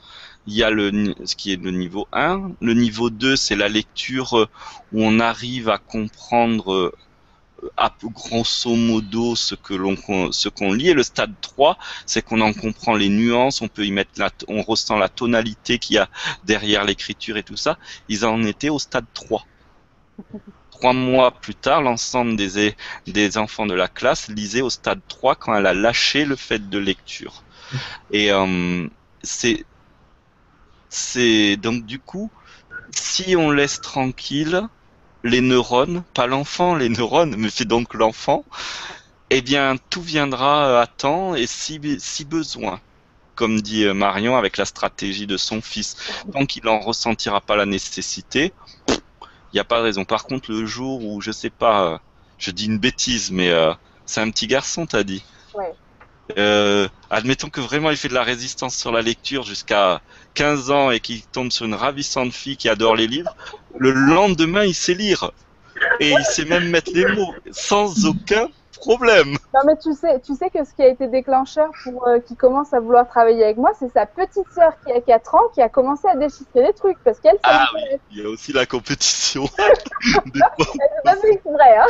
il y a le, ce qui est le niveau 1. Le niveau 2, c'est la lecture où on arrive à comprendre à grosso modo ce que l'on ce qu'on lit et le stade 3 c'est qu'on en comprend les nuances on peut y mettre la, on ressent la tonalité qu'il y a derrière l'écriture et tout ça. Ils en étaient au stade 3 trois mois plus tard l'ensemble des des enfants de la classe lisaient au stade 3 quand elle a lâché le fait de lecture. Et euh, c'est c'est donc du coup si on laisse tranquille les neurones, pas l'enfant, les neurones, mais c'est donc l'enfant, eh bien tout viendra à temps et si, si besoin, comme dit euh, Marion avec la stratégie de son fils. Tant qu'il n'en ressentira pas la nécessité, il n'y a pas de raison. Par contre, le jour où, je sais pas, euh, je dis une bêtise, mais euh, c'est un petit garçon, t'as dit Ouais. Euh, admettons que vraiment il fait de la résistance sur la lecture jusqu'à 15 ans et qu'il tombe sur une ravissante fille qui adore les livres, le lendemain il sait lire. Et il sait même mettre les mots sans aucun problème. Non mais tu sais, tu sais que ce qui a été déclencheur pour euh, qui commence à vouloir travailler avec moi, c'est sa petite sœur qui a 4 ans qui a commencé à déchiffrer les trucs parce qu'elle Ah oui, il y a aussi la compétition. Elle pas fait exprès, hein.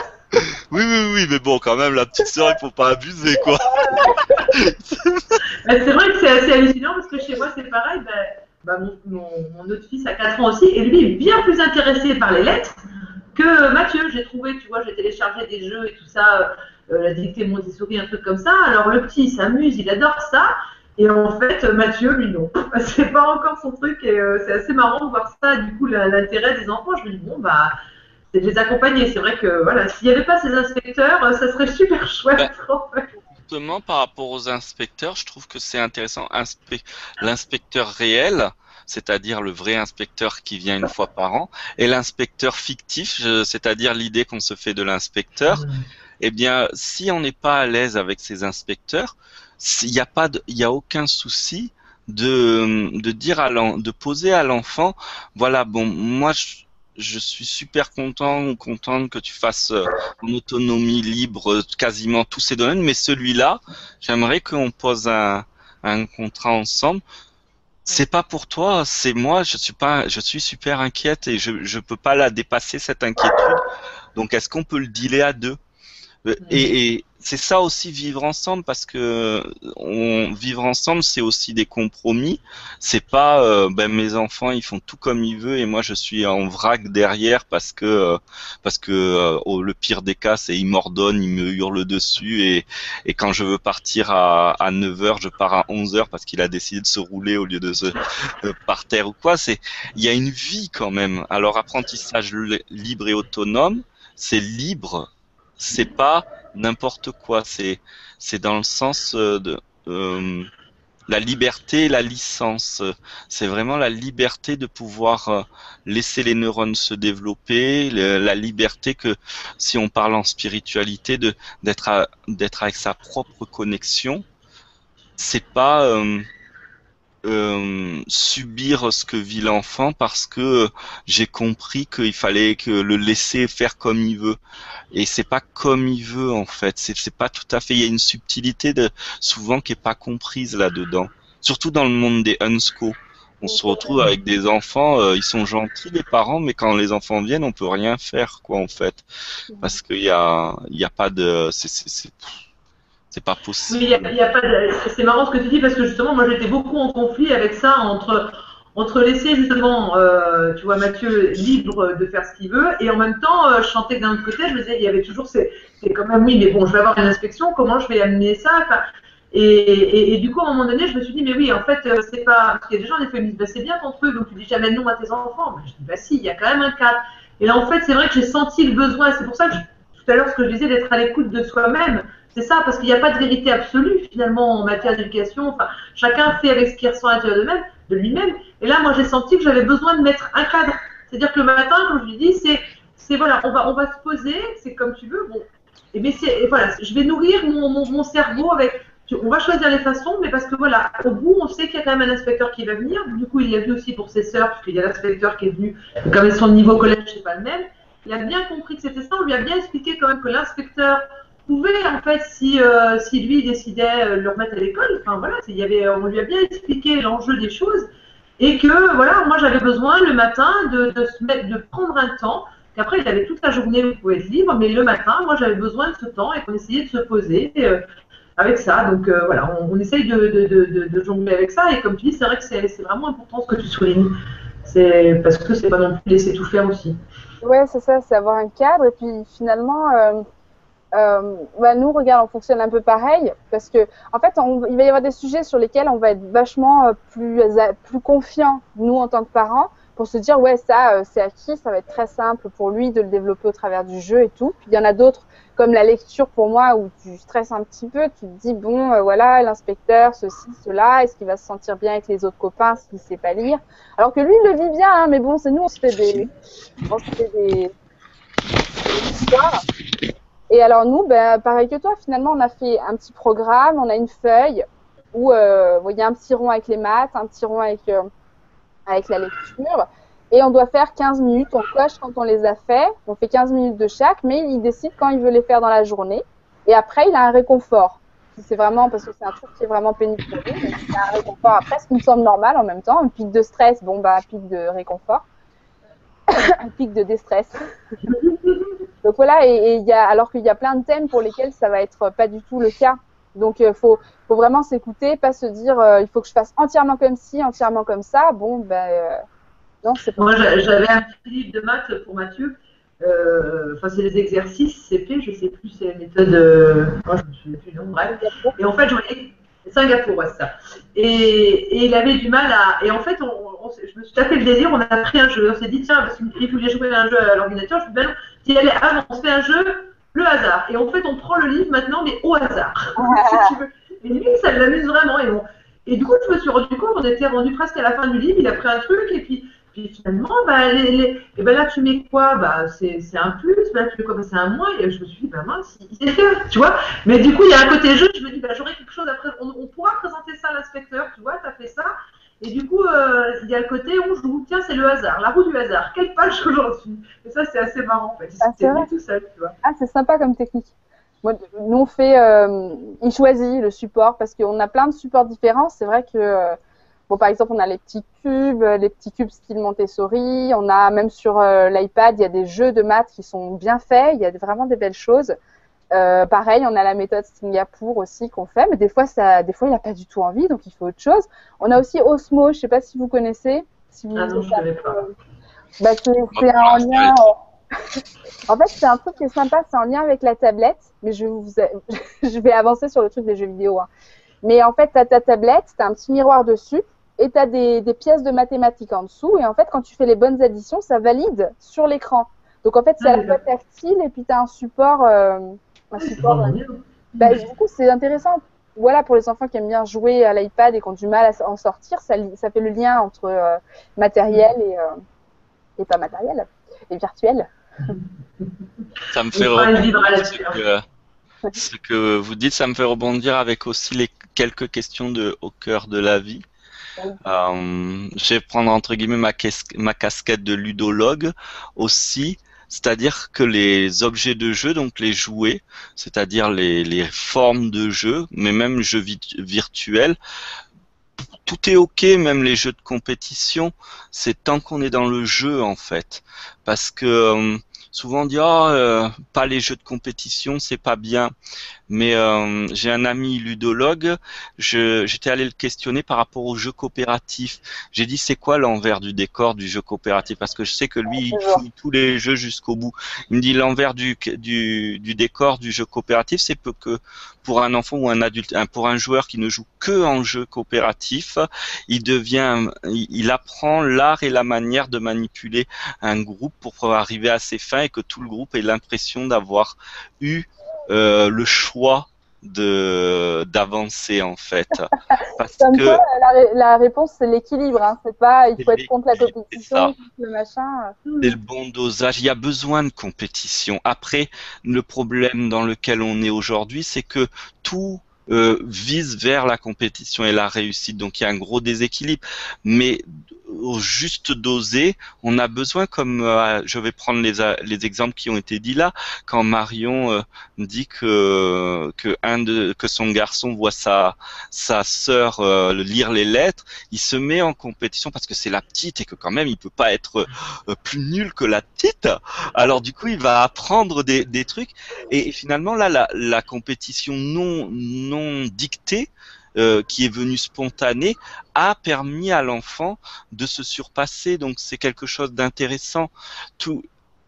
Oui, oui, oui, mais bon, quand même, la petite sœur, il faut pas abuser, quoi. c'est vrai que c'est assez hallucinant parce que chez moi, c'est pareil. Ben, ben, mon, mon, autre fils a 4 ans aussi et lui est bien plus intéressé par les lettres que Mathieu. J'ai trouvé, tu vois, j'ai téléchargé des jeux et tout ça, euh, la dictée Montessori, un truc comme ça. Alors le petit s'amuse, il adore ça. Et en fait, Mathieu, lui, non. C'est pas encore son truc et euh, c'est assez marrant de voir ça, du coup, l'intérêt des enfants. Je me dis, bon, bah, c'est de les accompagner. C'est vrai que voilà, s'il n'y avait pas ces inspecteurs, euh, ça serait super chouette. Justement, par rapport aux inspecteurs, je trouve que c'est intéressant. L'inspecteur réel, c'est-à-dire le vrai inspecteur qui vient une fois par an, et l'inspecteur fictif, c'est-à-dire l'idée qu'on se fait de l'inspecteur. eh bien, si on n'est pas à l'aise avec ces inspecteurs, il n'y a pas, il y a aucun souci de, de dire à de poser à l'enfant, voilà, bon, moi, je, je suis super content ou contente que tu fasses euh, en autonomie libre euh, quasiment tous ces domaines, mais celui-là, j'aimerais qu'on pose un, un contrat ensemble. C'est pas pour toi, c'est moi. Je suis pas, je suis super inquiète et je je peux pas la dépasser cette inquiétude. Donc est-ce qu'on peut le dealer à deux? Euh, et, et, c'est ça aussi vivre ensemble parce que on, vivre ensemble c'est aussi des compromis. C'est pas euh, ben mes enfants ils font tout comme ils veulent et moi je suis en vrac derrière parce que euh, parce que euh, le pire des cas c'est ils m'ordonnent, ils me hurlent dessus et, et quand je veux partir à, à 9h, je pars à 11h parce qu'il a décidé de se rouler au lieu de se par terre ou quoi, c'est il y a une vie quand même. Alors apprentissage libre et autonome, c'est libre, c'est pas n'importe quoi. C'est c'est dans le sens euh, de euh, la liberté, la licence. C'est vraiment la liberté de pouvoir euh, laisser les neurones se développer, la liberté que, si on parle en spiritualité, de d'être d'être avec sa propre connexion. C'est pas euh, subir ce que vit l'enfant parce que j'ai compris qu'il fallait que le laisser faire comme il veut. Et c'est pas comme il veut en fait. C'est c'est pas tout à fait. Il y a une subtilité de souvent qui est pas comprise là dedans surtout dans le monde des unsco on se retrouve avec des enfants, euh, ils sont gentils les parents, mais quand les enfants viennent, on peut rien faire quoi en fait, parce qu'il y a, il y a pas de, c'est, c'est pas possible. C'est marrant ce que tu dis parce que justement, moi j'étais beaucoup en conflit avec ça entre, entre laisser justement, euh, tu vois, Mathieu libre de faire ce qu'il veut et en même temps, euh, je chantais d'un côté, je me disais, il y avait toujours c'est quand même, oui, mais bon, je vais avoir une inspection, comment je vais amener ça et, et, du coup, à un moment donné, je me suis dit, mais oui, en fait, euh, c'est pas. Parce qu'il y a des gens, des fois, ils me disent, bah, c'est bien ton truc, donc tu dis jamais non à tes enfants. je dis, bah si, il y a quand même un cadre. Et là, en fait, c'est vrai que j'ai senti le besoin, c'est pour ça que tout à l'heure, ce que je disais, d'être à l'écoute de soi-même, c'est ça, parce qu'il n'y a pas de vérité absolue finalement en matière d'éducation. Enfin, chacun fait avec ce qu'il ressent à l'intérieur de, même, de lui-même. Et là, moi, j'ai senti que j'avais besoin de mettre un cadre. C'est-à-dire que le matin, comme je lui dis, c'est, c'est voilà, on va, on va se poser, c'est comme tu veux. Bon, et bien c'est, voilà, je vais nourrir mon, mon, cerveau avec. On va choisir les façons, mais parce que voilà, au bout, on sait qu'il y a quand même un inspecteur qui va venir. Du coup, il l'a vu aussi pour ses sœurs, puisqu'il y a l'inspecteur qui est venu, comme son niveau collège, c'est pas le même. Il a bien compris que c'était ça. On lui a bien expliqué quand même que l'inspecteur pouvait, en fait, si, euh, si lui décidait de le remettre à l'école, enfin voilà, il y avait, on lui a bien expliqué l'enjeu des choses et que voilà, moi j'avais besoin le matin de, se mettre, de prendre un temps. Qu'après, il avait toute la journée où il pouvait être libre, mais le matin, moi j'avais besoin de ce temps et qu'on essayait de se poser euh, avec ça. Donc euh, voilà, on, essaye de, jongler avec ça. Et comme tu dis, c'est vrai que c'est vraiment important ce que tu soulignes. C'est parce que c'est pas non plus laisser tout faire aussi. Ouais, c'est ça, c'est avoir un cadre. Et puis finalement, euh, bah nous, regarde, on fonctionne un peu pareil parce que, en fait, il va y avoir des sujets sur lesquels on va être vachement euh, plus, euh, plus confiant, nous, en tant que parents, pour se dire, ouais, ça, euh, c'est acquis, ça va être très simple pour lui de le développer au travers du jeu et tout. Puis il y en a d'autres, comme la lecture pour moi, où tu stresses un petit peu, tu te dis, bon, voilà, l'inspecteur, ceci, cela, est-ce qu'il va se sentir bien avec les autres copains s'il sait pas lire? Alors que lui, il le vit bien, hein, mais bon, c'est nous, on se fait des, on se fait des, des histoires. Et alors nous, ben, pareil que toi, finalement, on a fait un petit programme, on a une feuille où euh, il y a un petit rond avec les maths, un petit rond avec, euh, avec la lecture, et on doit faire 15 minutes, on coche quand on les a fait, on fait 15 minutes de chaque, mais il décide quand il veut les faire dans la journée, et après, il a un réconfort. C'est vraiment, parce que c'est un truc qui est vraiment pénible pour lui, il un réconfort après, ce qui me semble normal en même temps, un pic de stress, bon, bah, un pic de réconfort, un pic de déstress. Donc voilà, et, il y a, alors qu'il y a plein de thèmes pour lesquels ça va être pas du tout le cas. Donc il euh, faut, faut vraiment s'écouter, pas se dire euh, il faut que je fasse entièrement comme ci, entièrement comme ça. Bon, ben euh, non, c'est pas. Moi, j'avais un petit livre de maths pour Mathieu. Enfin, c'est des exercices, c'est fait, je sais plus, c'est la méthode. Moi, je me souviens plus du nom, bref. Et en fait, j'en ai Singapour, ouais, ça. Et, et, il avait du mal à. Et en fait, on, je me suis tapé le délire, on a pris un jeu. On s'est dit, tiens, parce qu'il voulait jouer à un jeu à l'ordinateur, je me suis dit, ben, allez, ah, on un jeu, le hasard. Et en fait, on prend le livre maintenant, mais au hasard. Et lui, ça l'amuse vraiment. Et, bon. et du coup, je me suis rendu compte, on était rendu presque à la fin du livre, il a pris un truc, et puis, puis finalement, bah, et ben là, tu mets quoi? Bah, C'est un plus, bah, tu mets quoi? Bah, C'est un moins. Et je me suis dit, bah mince, tu vois. Mais du coup, il y a un côté jeu, je me dis, bah, j'aurais quelque chose après. On, on, pourra présenter ça à l'inspecteur, tu vois, tu as fait ça. Et du coup, euh, il y a le côté où je joue, tiens, c'est le hasard, la roue du hasard. Quelle page aujourd'hui? Et ça, c'est assez marrant, en fait. Ah, c'est tout seul, tu vois. Ah, c'est sympa comme technique. Moi, nous, on fait, euh, il choisit le support parce qu'on a plein de supports différents. C'est vrai que, euh, bon, par exemple, on a les petits cubes, les petits cubes style Montessori. On a même sur euh, l'iPad, il y a des jeux de maths qui sont bien faits. Il y a vraiment des belles choses. Euh, pareil, on a la méthode Singapour aussi qu'on fait, mais des fois, ça, des fois, il n'a pas du tout envie, donc il faut autre chose. On a aussi Osmo, je ne sais pas si vous connaissez. Si vous ah non, je ne connais pas. Bah, c'est un lien. en fait, c'est un truc qui est sympa, c'est en lien avec la tablette, mais je, vous, je vais avancer sur le truc des jeux vidéo. Hein. Mais en fait, tu as ta tablette, tu as un petit miroir dessus, et tu as des, des, pièces de mathématiques en dessous, et en fait, quand tu fais les bonnes additions, ça valide sur l'écran. Donc en fait, c'est à la fois tactile, et puis tu as un support. Euh, un support. Bah, du coup, c'est intéressant. Voilà, pour les enfants qui aiment bien jouer à l'iPad et qui ont du mal à en sortir, ça, ça fait le lien entre euh, matériel et, euh, et pas matériel, et virtuel. Ça me fait rebondir ce que, vous dites, ça me fait rebondir avec aussi les quelques questions de au cœur de la vie. Euh, je vais prendre entre guillemets ma, ma casquette de ludologue aussi. C'est-à-dire que les objets de jeu, donc les jouets, c'est-à-dire les, formes de jeu, mais même jeux virtuels, tout est ok, même les jeux de compétition, c'est tant qu'on est dans le jeu en fait. Parce que euh, souvent on dit oh, pas les jeux de compétition, c'est pas bien. Mais euh, j'ai un ami ludologue, j'étais allé le questionner par rapport aux jeux coopératifs. J'ai dit c'est quoi l'envers du décor du jeu coopératif? Parce que je sais que lui, il fouille tous les jeux jusqu'au bout. Il me dit l'envers du, du, du décor du jeu coopératif, c'est que pour un enfant ou un adulte, pour un joueur qui ne joue que en jeu coopératif, il devient, il apprend l'art et la manière de manipuler un groupe pour arriver à ses fins et que tout le groupe ait l'impression d'avoir eu le choix de d'avancer en fait. Parce que la, la, réponse c'est l'équilibre hein. c'est pas il faut être contre la compétition le machin c'est le bon dosage. Il y a besoin de compétition. Après le problème dans lequel on est aujourd'hui c'est que tout euh, vise vers la compétition et la réussite. Donc il y a un gros déséquilibre. Mais juste dosé, on a besoin, comme euh, je vais prendre les, les, exemples qui ont été dits là, quand Marion euh, dit que que un de que son garçon voit sa sa sœur euh, lire les lettres, il se met en compétition parce que c'est la petite et que quand même il peut pas être plus nul que la petite. Alors du coup il va apprendre des, des trucs. Et finalement là la, la compétition non non dictée euh, qui est venu spontané a permis à l'enfant de se surpasser. Donc c'est quelque chose d'intéressant. Tout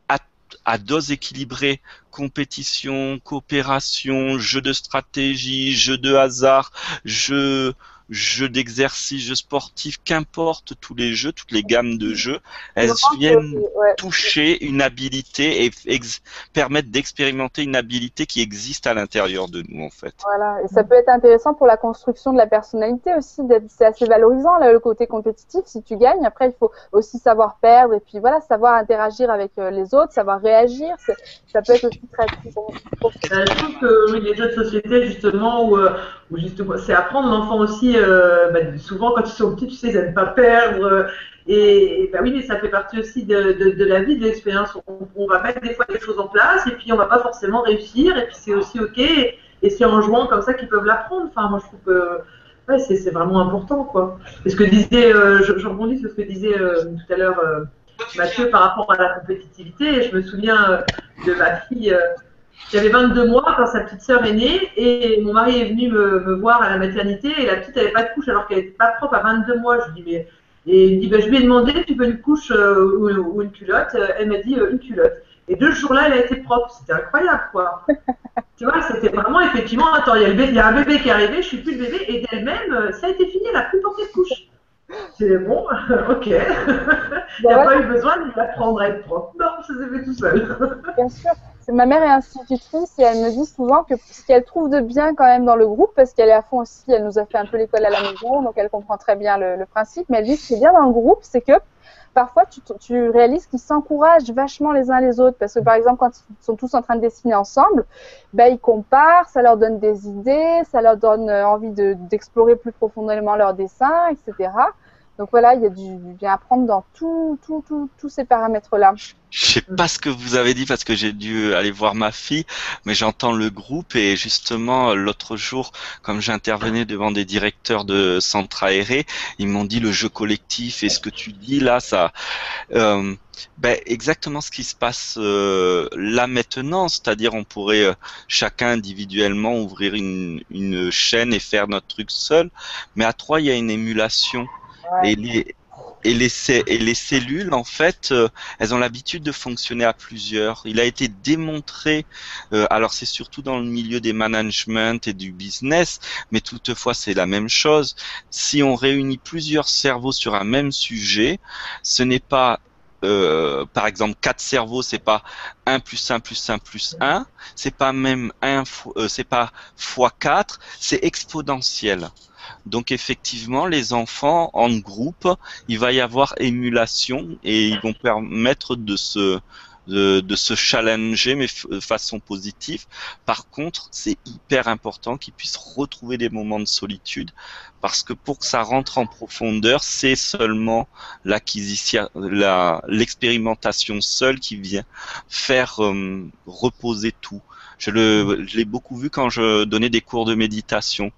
à, à dose équilibrée, compétition, coopération, jeu de stratégie, jeu de hasard, jeu jeux d'exercice, jeux sportifs, qu'importe tous les jeux, toutes les gammes de jeux, elles viennent toucher une habilité et permettre d'expérimenter une habilité qui existe à l'intérieur de nous en fait. Voilà, et ça peut être intéressant pour la construction de la personnalité aussi, c'est assez valorisant là, le côté compétitif. Si tu gagnes, après il faut aussi savoir perdre et puis voilà, savoir interagir avec euh, les autres, savoir réagir. Ça peut être aussi très. Bon. Euh, je trouve que les jeux de société justement où, euh, où justement c'est apprendre l'enfant aussi euh, bah, souvent quand ils sont petits, tu sais, ils n'aiment pas perdre. Et, bah oui, mais ça fait partie aussi de, de, la vie, de l'expérience. On, va mettre des fois des choses en place et puis on va pas forcément réussir. Et puis c'est aussi ok. Et c'est en jouant comme ça qu'ils peuvent l'apprendre. Enfin, moi je trouve que ouais, c'est vraiment important, quoi. Et ce que disait, euh, je, rebondis sur ce que disait euh, tout à l'heure Mathieu par rapport à la compétitivité. je me souviens de ma fille j'avais 22 mois quand sa petite sœur est née et mon mari est venu me, voir à la maternité et la petite n'avait pas de couche alors qu'elle n'était pas propre à 22 mois. Je lui dis mais et il dit bah, je lui ai demandé tu veux une couche euh, ou, une culotte? Elle m'a dit euh, une culotte. Et deux jours là elle a été propre. C'était incroyable quoi. tu vois c'était vraiment effectivement attends il y, a un bébé qui est arrivé, je suis plus le bébé et d'elle-même euh, ça a été fini elle a plus porté de couche. C'est bon, ok. il n'y a pas eu besoin de l'apprendre à être propre. Non, ça s'est fait tout seul. Bien sûr. Ma mère est institutrice et elle me dit souvent que ce qu'elle trouve de bien quand même dans le groupe, parce qu'elle est à fond aussi, elle nous a fait un peu l'école à la maison, donc elle comprend très bien le, principe, mais elle dit ce qui est bien dans le groupe, c'est que parfois tu, tu réalises qu'ils s'encouragent vachement les uns les autres parce que par exemple quand ils sont tous en train de dessiner ensemble, ben ils comparent, ça leur donne des idées, ça leur donne euh, envie d'explorer plus profondément leur dessin, etc. Donc voilà, il y a du bien à prendre dans tous ces paramètres-là. Je sais pas ce que vous avez dit parce que j'ai dû aller voir ma fille, mais j'entends le groupe et justement l'autre jour, comme j'intervenais devant des directeurs de centres aérés, ils m'ont dit le jeu collectif et ce que tu dis là, ça, euh, ben, exactement ce qui se passe euh, là maintenant, c'est-à-dire on pourrait euh, chacun individuellement ouvrir une, une chaîne et faire notre truc seul, mais à trois il y a une émulation. Et les, et les, et les cellules, en fait, euh, elles ont l'habitude de fonctionner à plusieurs. Il a été démontré, euh, alors c'est surtout dans le milieu des management et du business, mais toutefois c'est la même chose. Si on réunit plusieurs cerveaux sur un même sujet, ce n'est pas euh, par exemple, quatre cerveaux, c'est pas 1 plus 1 plus 1 plus 1, c'est pas même 1, euh, c'est pas fois 4, c'est exponentiel. Donc effectivement, les enfants en groupe, il va y avoir émulation et ils vont permettre de se de, se challenger mais de façon positive. Par contre, c'est hyper important qu'ils puissent retrouver des moments de solitude parce que pour que ça rentre en profondeur, c'est seulement l'acquisition, l'expérimentation seule qui vient faire euh, reposer tout. Je l'ai beaucoup vu quand je donnais des cours de méditation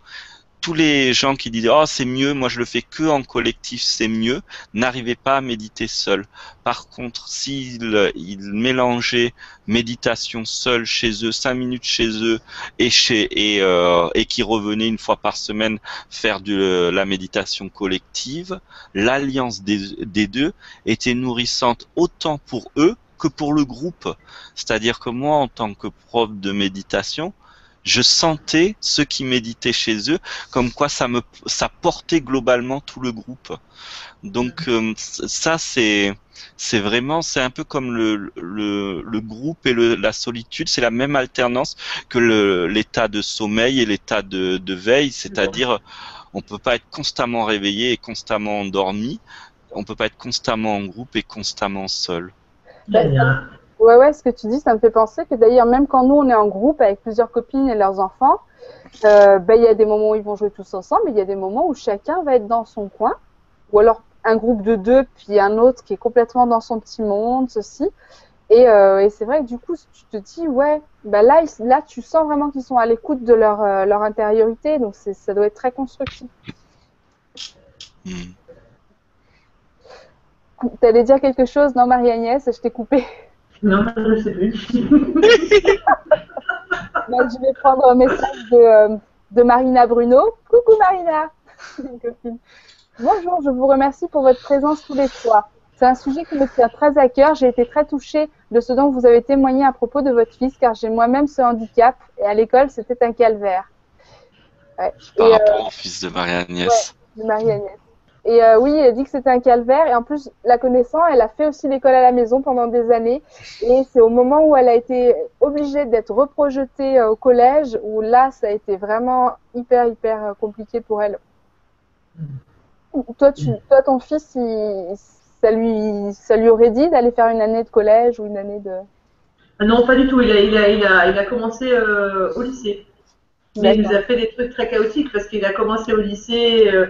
tous les gens qui disent oh c'est mieux, moi je le fais que en collectif, c'est mieux, n'arrivaient pas à méditer seul. Par contre, s'ils ils mélangeaient méditation seul chez eux, cinq minutes chez eux et chez et euh, qui revenaient une fois par semaine faire de la méditation collective, l'alliance des, des deux était nourrissante autant pour eux que pour le groupe. C'est-à-dire que moi, en tant que prof de méditation, je sentais ceux qui méditaient chez eux, comme quoi ça me ça portait globalement tout le groupe. Donc euh, ça c'est c'est vraiment c'est un peu comme le, le, le groupe et le, la solitude, c'est la même alternance que l'état de sommeil et l'état de, de veille, c'est-à-dire on peut pas être constamment réveillé et constamment endormi, on peut pas être constamment en groupe et constamment seul. Ouais, ouais, ce que tu dis, ça me fait penser que d'ailleurs, même quand nous, on est en groupe avec plusieurs copines et leurs enfants, euh, ben, il y a des moments où ils vont jouer tous ensemble, mais il y a des moments où chacun va être dans son coin, ou alors un groupe de deux, puis un autre qui est complètement dans son petit monde, ceci. Et, euh, et c'est vrai que du coup, tu te dis, ouais, ben là, là, tu sens vraiment qu'ils sont à l'écoute de leur, euh, leur intériorité, donc ça doit être très constructif. Hmm. Tu allais dire quelque chose, non, Marie-Agnès, je t'ai coupé. Non, je sais plus. je vais prendre un message de, euh, de Marina Bruno. Coucou Marina Bonjour, je vous remercie pour votre présence tous les trois. C'est un sujet qui me tient très à cœur. J'ai été très touchée de ce dont vous avez témoigné à propos de votre fils, car j'ai moi-même ce handicap et à l'école, c'était un calvaire. Ouais. Par rapport euh, au fils de Marie-Agnès. de Marie-Agnès. Et euh, oui, elle dit que c'était un calvaire. Et en plus, la connaissant, elle a fait aussi l'école à la maison pendant des années. Et c'est au moment où elle a été obligée d'être reprojetée euh, au collège où là, ça a été vraiment hyper, hyper euh, compliqué pour elle. Toi, tu, toi ton fils, ça, lui, ça lui aurait dit d'aller faire une année de collège ou une année de... Ah non, pas du tout. Il a, il a, il a, il a commencé au lycée. Mais il nous a fait des trucs très chaotiques parce qu'il a commencé au lycée, euh,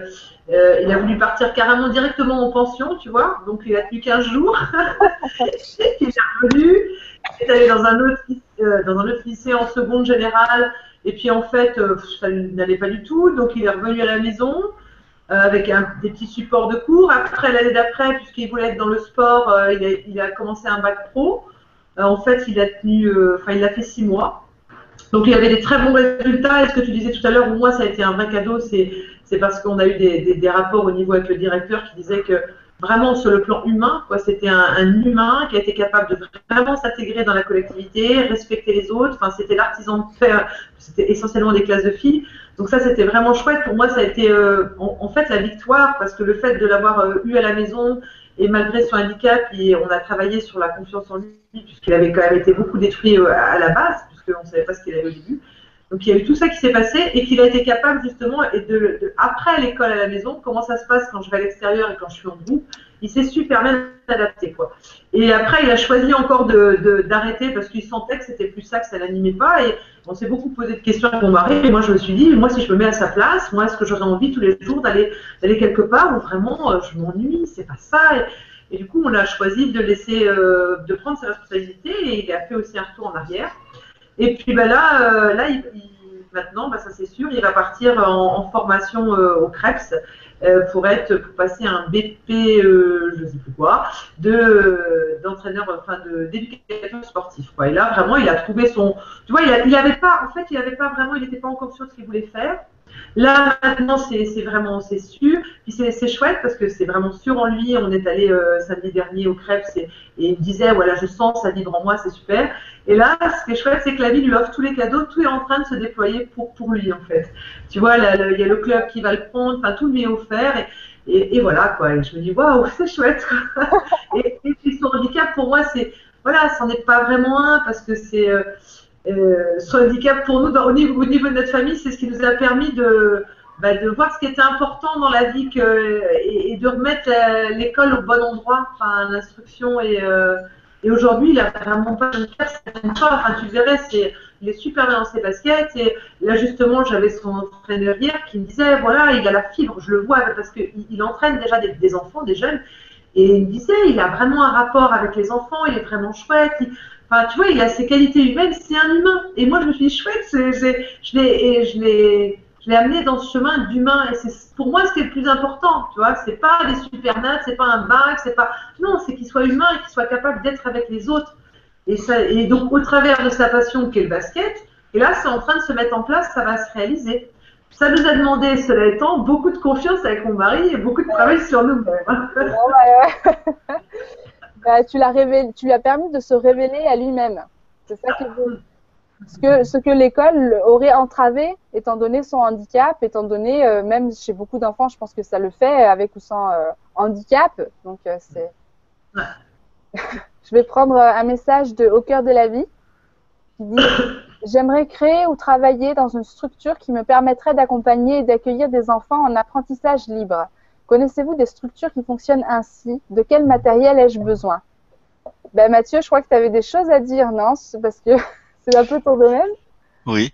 euh, il a voulu partir carrément directement en pension, tu vois. Donc il a tenu 15 jours. il est revenu, il est allé dans un, autre, euh, dans un autre lycée en seconde générale. Et puis en fait, ça n'allait pas du tout. Donc il est revenu à la maison avec un, des petits supports de cours. Après l'année d'après, puisqu'il voulait être dans le sport, il a, il, a, commencé un bac pro. en fait, il a tenu, enfin il a fait six mois. Donc il y avait des très bons résultats. Et ce que tu disais tout à l'heure, moi ça a été un vrai cadeau, c'est parce qu'on a eu des, rapports au niveau avec le directeur qui disait que vraiment sur le plan humain, quoi, c'était un, un, humain qui été capable de vraiment s'intégrer dans la collectivité, respecter les autres. Enfin, c'était l'artisan de fer, c'était essentiellement des classes de filles. Donc ça, c'était vraiment chouette. Pour moi, ça a été euh, en, fait la victoire parce que le fait de l'avoir euh, eu à la maison et malgré son handicap, et on a travaillé sur la confiance en lui puisqu'il avait quand même été beaucoup détruit à la base, puisqu'on ne savait pas ce qu'il avait au début. Donc il y a eu tout ça qui s'est passé et qu'il a été capable justement, et de, après l'école à la maison, comment ça se passe quand je vais à l'extérieur et quand je suis en groupe, il s'est super bien adapté. Quoi. Et après, il a choisi encore d'arrêter parce qu'il sentait que c'était plus ça, que ça l'animait pas. Et on s'est beaucoup posé de questions avec mon mari. Et moi, je me suis dit, moi, si je me mets à sa place, moi, est-ce que j'aurais envie tous les jours d'aller quelque part où vraiment euh, je m'ennuie, c'est pas ça? Et, du coup, on a choisi de laisser, euh, de prendre ses responsabilités et il a fait aussi un retour en arrière. Et puis ben là, euh, là maintenant, ben, ça c'est sûr, il va partir en, formation euh, au CREPS euh, pour être pour passer un BP, je ne sais plus quoi, de d'entraîneur, enfin de d'éducateur sportif. Quoi. Et là, vraiment, il a trouvé son, tu vois, il, il avait pas, en fait, il avait pas vraiment, il n'était pas encore sûr de ce qu'il voulait faire. Là, maintenant, c'est vraiment, c'est sûr. Puis c'est chouette parce que c'est vraiment sûr en lui. On est allé euh, samedi dernier au Crêpes et, il me disait, voilà, je sens ça vibre en moi, c'est super. Et là, ce qui est chouette, c'est que la vie lui offre tous les cadeaux. Tout est en train de se déployer pour, pour lui, en fait. Tu vois, il y a le club qui va le prendre, enfin, tout lui est offert. Et, et, voilà, quoi. Et je me dis, waouh, c'est chouette. et, et, puis son handicap, pour moi, c'est, voilà, c'en est pas vraiment un parce que c'est. Euh, euh, son handicap pour nous, au, niveau, au, niveau, de notre famille, c'est ce qui nous a permis de, bah, voir ce qui était important dans la vie et, de remettre l'école au bon endroit, enfin l'instruction. Et, euh, aujourd'hui, il a vraiment pas de c'est Enfin, tu verrais, il est super bien dans ses baskets. Et là, justement, j'avais son entraîneur hier qui me disait voilà, il a la fibre, je le vois, parce qu'il il entraîne déjà des, enfants, des jeunes. Et il me disait il a vraiment un rapport avec les enfants, il est vraiment chouette. Enfin, tu vois, il a ses qualités humaines, c'est un humain. Et moi, je me suis dit, chouette, je l'ai, amené dans ce chemin d'humain. Et c'est pour moi ce qui est le plus important, tu vois. C'est pas des super notes, c'est pas un bac, c'est pas. Non, c'est qu'il soit humain et qu'il soit capable d'être avec les autres. Et, ça, et donc, au travers de sa passion qui est le basket, et là, c'est en train de se mettre en place, ça va se réaliser. Ça nous a demandé, cela étant, beaucoup de confiance avec mon mari et beaucoup de travail sur nous-mêmes. ouais, ouais. Bah, tu l'as tu lui as permis de se révéler à lui-même. C'est ça qui ce que, ce que l'école aurait entravé, étant donné son handicap, étant donné, euh, même chez beaucoup d'enfants, je pense que ça le fait avec ou sans euh, handicap. Donc, euh, c'est. je vais prendre un message de Au cœur de la vie qui dit J'aimerais créer ou travailler dans une structure qui me permettrait d'accompagner et d'accueillir des enfants en apprentissage libre. Connaissez-vous des structures qui fonctionnent ainsi? De quel matériel ai-je besoin? Ben, Mathieu, je crois que tu avais des choses à dire, non? Parce que c'est un peu ton domaine. Oui,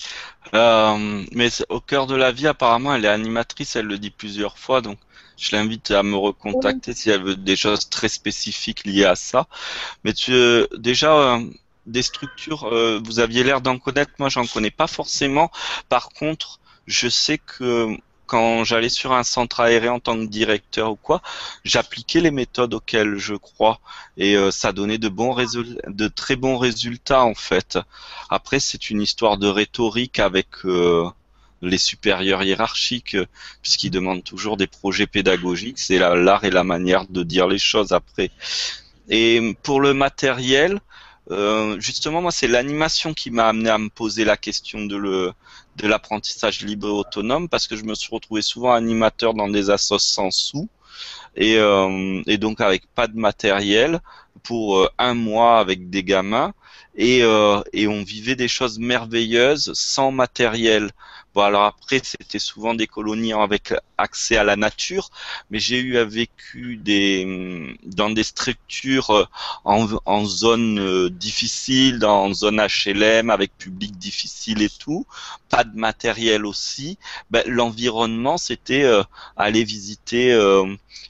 euh, mais au cœur de la vie, apparemment, elle est animatrice, elle le dit plusieurs fois, donc je l'invite à me recontacter si elle veut des choses très spécifiques liées à ça. Mais tu, euh, déjà, euh, des structures, vous aviez l'air d'en connaître, moi j'en connais pas forcément. Par contre, je sais que quand j'allais sur un centre aéré en tant que directeur ou quoi, j'appliquais les méthodes auxquelles je crois et euh, ça donnait de bons de très bons résultats en fait. Après, c'est une histoire de rhétorique avec euh, les supérieurs hiérarchiques, puisqu'ils demandent toujours des projets pédagogiques. C'est l'art et la manière de dire les choses après. Et pour le matériel, euh, justement, moi, c'est l'animation qui m'a amené à me poser la question de l'apprentissage libre et autonome parce que je me suis retrouvé souvent animateur dans des assos sans sous et, euh, donc avec pas de matériel pour euh, un mois avec des gamins et on vivait des choses merveilleuses sans matériel. Bon alors après c'était souvent des colonies avec accès à la nature, mais j'ai eu à vécu des dans des structures euh, en, en zone euh, difficile, dans zone HLM avec public difficile et tout, pas de matériel aussi. Ben, l'environnement c'était euh, aller visiter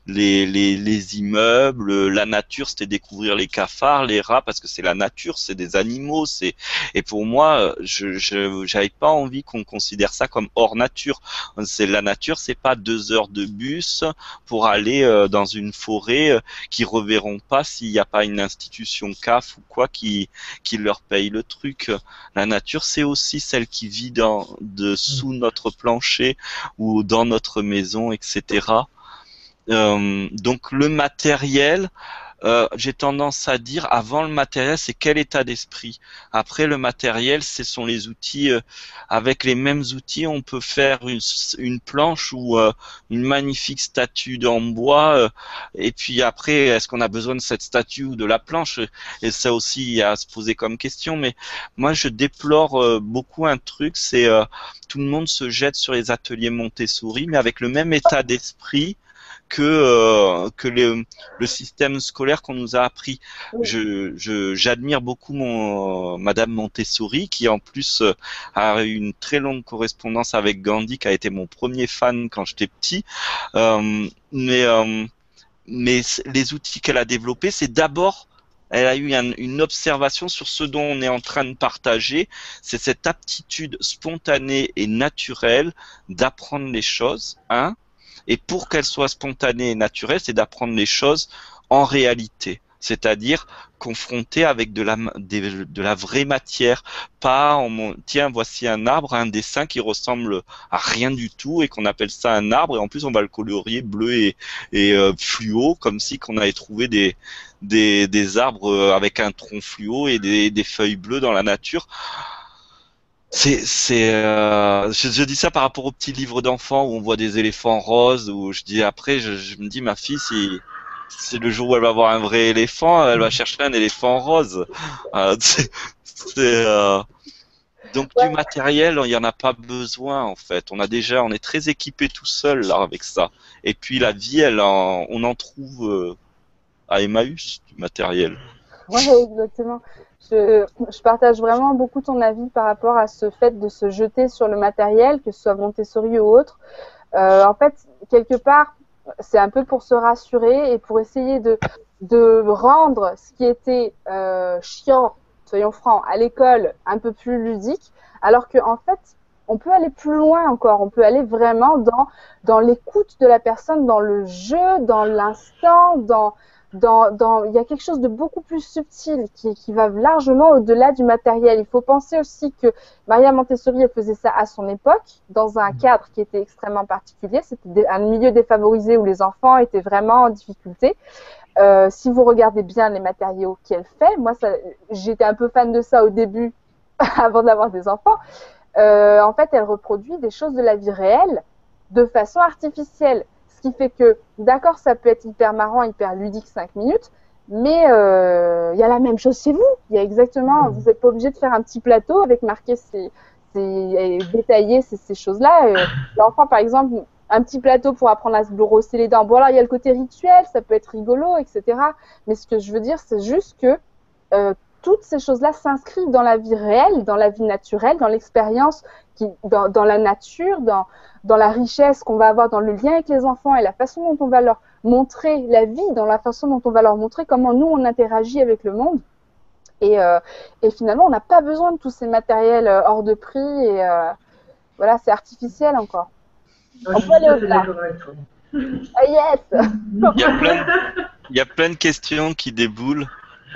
les, les, les immeubles, la nature c'était découvrir les cafards, les rats parce que c'est la nature, c'est des animaux, c'est et pour moi je j'avais pas envie qu'on considère ça comme hors nature. C'est la nature, c'est pas deux heures de bus pour aller euh, dans une forêt euh, qui reverront pas s'il n'y a pas une institution CAF ou quoi qui qui leur paye le truc. La nature, c'est aussi celle qui vit dans dessous notre plancher ou dans notre maison, etc. Euh, donc le matériel, euh, j'ai tendance à dire avant le matériel, c'est quel état d'esprit. Après le matériel, ce sont les outils. Euh, avec les mêmes outils, on peut faire une, planche ou euh, une magnifique statue en bois. et puis après, est-ce qu'on a besoin de cette statue ou de la planche? Et ça aussi à se poser comme question. Mais moi, je déplore beaucoup un truc, c'est tout le monde se jette sur les ateliers Montessori, mais avec le même état d'esprit que euh, que le système scolaire qu'on nous a appris. Je j'admire beaucoup mon Madame Montessori qui en plus euh, a eu une très longue correspondance avec Gandhi qui a été mon premier fan quand j'étais petit. Euh, mais mais les outils qu'elle a développés, c'est d'abord elle a eu une observation sur ce dont on est en train de partager, c'est cette aptitude spontanée et naturelle d'apprendre les choses, hein, et pour qu'elle soit spontanée et naturelle, c'est d'apprendre les choses en réalité. C'est-à-dire confronté avec de la, de, la vraie matière, pas en tiens voici un arbre, un dessin qui ressemble à rien du tout et qu'on appelle ça un arbre. Et en plus on va le colorier bleu et, euh, fluo comme si qu'on avait trouvé des, des, des arbres euh, avec un tronc fluo et des, des feuilles bleues dans la nature. C'est, c'est, euh, je, dis ça par rapport aux petits livres d'enfants où on voit des éléphants roses. Où je dis après, je, je me dis ma fille, si, c'est le jour où elle va voir un vrai éléphant, elle va chercher un éléphant rose. Euh, c'est, euh, Donc du matériel, il n'y en a pas besoin en fait. On a déjà, on est très équipé tout seul là avec ça. Et puis la vie, elle, on en trouve à Emmaüs du matériel. Oui, exactement. Je, partage vraiment beaucoup ton avis par rapport à ce fait de se jeter sur le matériel, que ce soit Montessori ou autre. Euh, en fait, quelque part, c'est un peu pour se rassurer et pour essayer de, rendre ce qui était euh, chiant, soyons francs, à l'école un peu plus ludique, alors qu'en en fait, on peut aller plus loin encore. On peut aller vraiment dans l'écoute de la personne, dans le jeu, dans l'instant, dans, dans, dans, il y a quelque chose de beaucoup plus subtil qui, qui va largement au-delà du matériel. Il faut penser aussi que Maria Montessori, elle faisait ça à son époque, dans un cadre qui était extrêmement particulier. C'était un milieu défavorisé où les enfants étaient vraiment en difficulté. Euh, si vous regardez bien les matériaux qu'elle fait, moi, j'étais un peu fan de ça au début, avant d'avoir des enfants. Euh, en fait, elle reproduit des choses de la vie réelle de façon artificielle. Ce qui fait que, d'accord, ça peut être hyper marrant, hyper ludique 5 minutes, mais il euh, y a la même chose chez vous. Il y a exactement, mmh. vous n'êtes pas obligé de faire un petit plateau avec marqué ces, ces détaillé ces, ces choses-là. Euh, l'enfant, par exemple, un petit plateau pour apprendre à se brosser les dents. Bon, alors il y a le côté rituel, ça peut être rigolo, etc. Mais ce que je veux dire, c'est juste que euh, toutes ces choses-là s'inscrivent dans la vie réelle, dans la vie naturelle, dans l'expérience, dans, dans, la nature, dans, dans la richesse qu'on va avoir dans le lien avec les enfants et la façon dont on va leur montrer la vie, dans la façon dont on va leur montrer comment nous on interagit avec le monde. Et, euh, et finalement, on n'a pas besoin de tous ces matériels euh, hors de prix et euh, voilà, c'est artificiel encore. On peut aller au-delà. Ah yes il y, a plein, il y a plein de questions qui déboulent.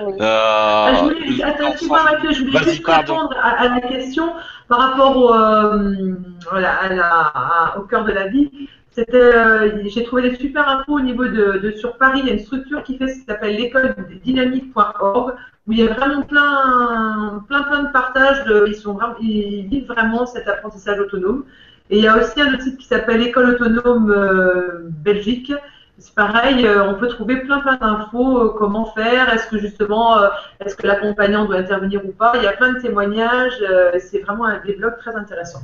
Euh, ah, je voulais, attends, je voulais juste répondre à, la question par rapport au, euh, voilà, à la, au cœur de la vie. C'était, euh, j'ai trouvé des super infos au niveau de, de, sur Paris. Il y a une structure qui fait ce qui s'appelle l'école dynamique.org où il y a vraiment plein, plein, plein de partages. De, ils sont vraiment, ils vivent vraiment cet apprentissage autonome. Et il y a aussi un autre site qui s'appelle École autonome euh, Belgique c'est pareil, euh, on peut trouver plein plein d'infos, euh, comment faire, est-ce que justement, euh, est-ce que l'accompagnant doit intervenir ou pas. Il y a plein de témoignages, c'est vraiment un des blogs très intéressant.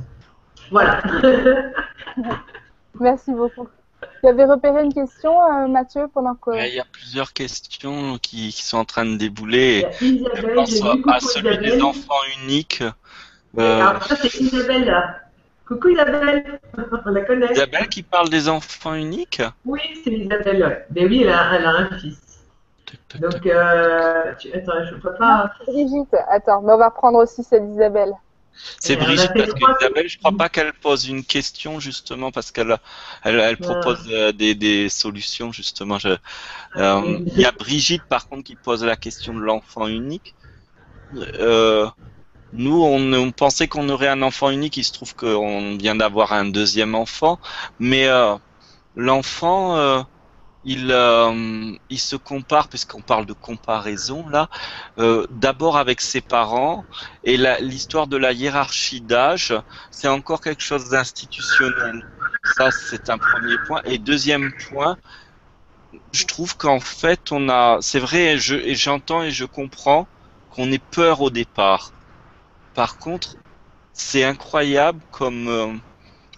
Voilà. Merci beaucoup. Tu avais repéré une question, Mathieu, pendant que... Il y a plusieurs questions qui, sont en train de débouler. Isabelle, Je pense à, celui des enfants uniques. Alors ça, c'est Isabelle. Coucou Isabelle, on la connaît. Isabelle qui parle des enfants uniques Oui, c'est Isabelle. Mais oui, elle a, elle a un fils. Donc, euh, tu, attends, je ne peux pas. Brigitte, attends, mais on va prendre aussi celle d'Isabelle. C'est Brigitte parce qu'Isabelle, je crois pas qu'elle pose une question justement parce qu'elle elle, elle propose euh, des, des, solutions justement. Ah, euh, il y a Brigitte par contre qui pose la question de l'enfant unique. Euh, nous, on, pensait qu'on aurait un enfant unique. Il se trouve qu'on vient d'avoir un deuxième enfant, mais euh, l'enfant, euh, il, euh, il se compare, puisqu'on parle de comparaison là, euh, d'abord avec ses parents, et l'histoire de la hiérarchie d'âge, c'est encore quelque chose d'institutionnel. Ça, c'est un premier point. Et deuxième point, je trouve qu'en fait, on a, c'est vrai, et j'entends et je comprends qu'on ait peur au départ. Par contre, c'est incroyable comme euh,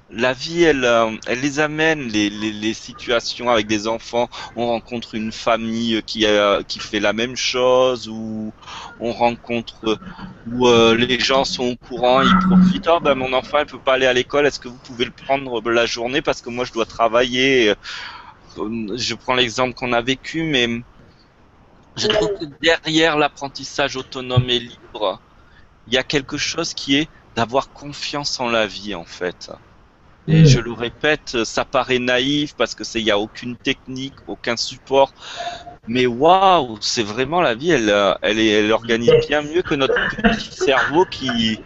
la vie, elle, euh, les amène, les, situations avec des enfants. On rencontre une famille qui, qui fait la même chose, ou on rencontre où euh, les gens sont au courant, ils profitent. Oh, ben, mon enfant, il peut pas aller à l'école. Est-ce que vous pouvez le prendre la journée parce que moi, je dois travailler? Je prends l'exemple qu'on a vécu, mais je trouve que derrière l'apprentissage autonome et libre, il y a quelque chose qui est d'avoir confiance en la vie, en fait. Et je le répète, ça paraît naïf parce que c'est il y a aucune technique, aucun support. Mais waouh, c'est vraiment la vie. Elle, elle, est, elle organise bien mieux que notre petit cerveau qui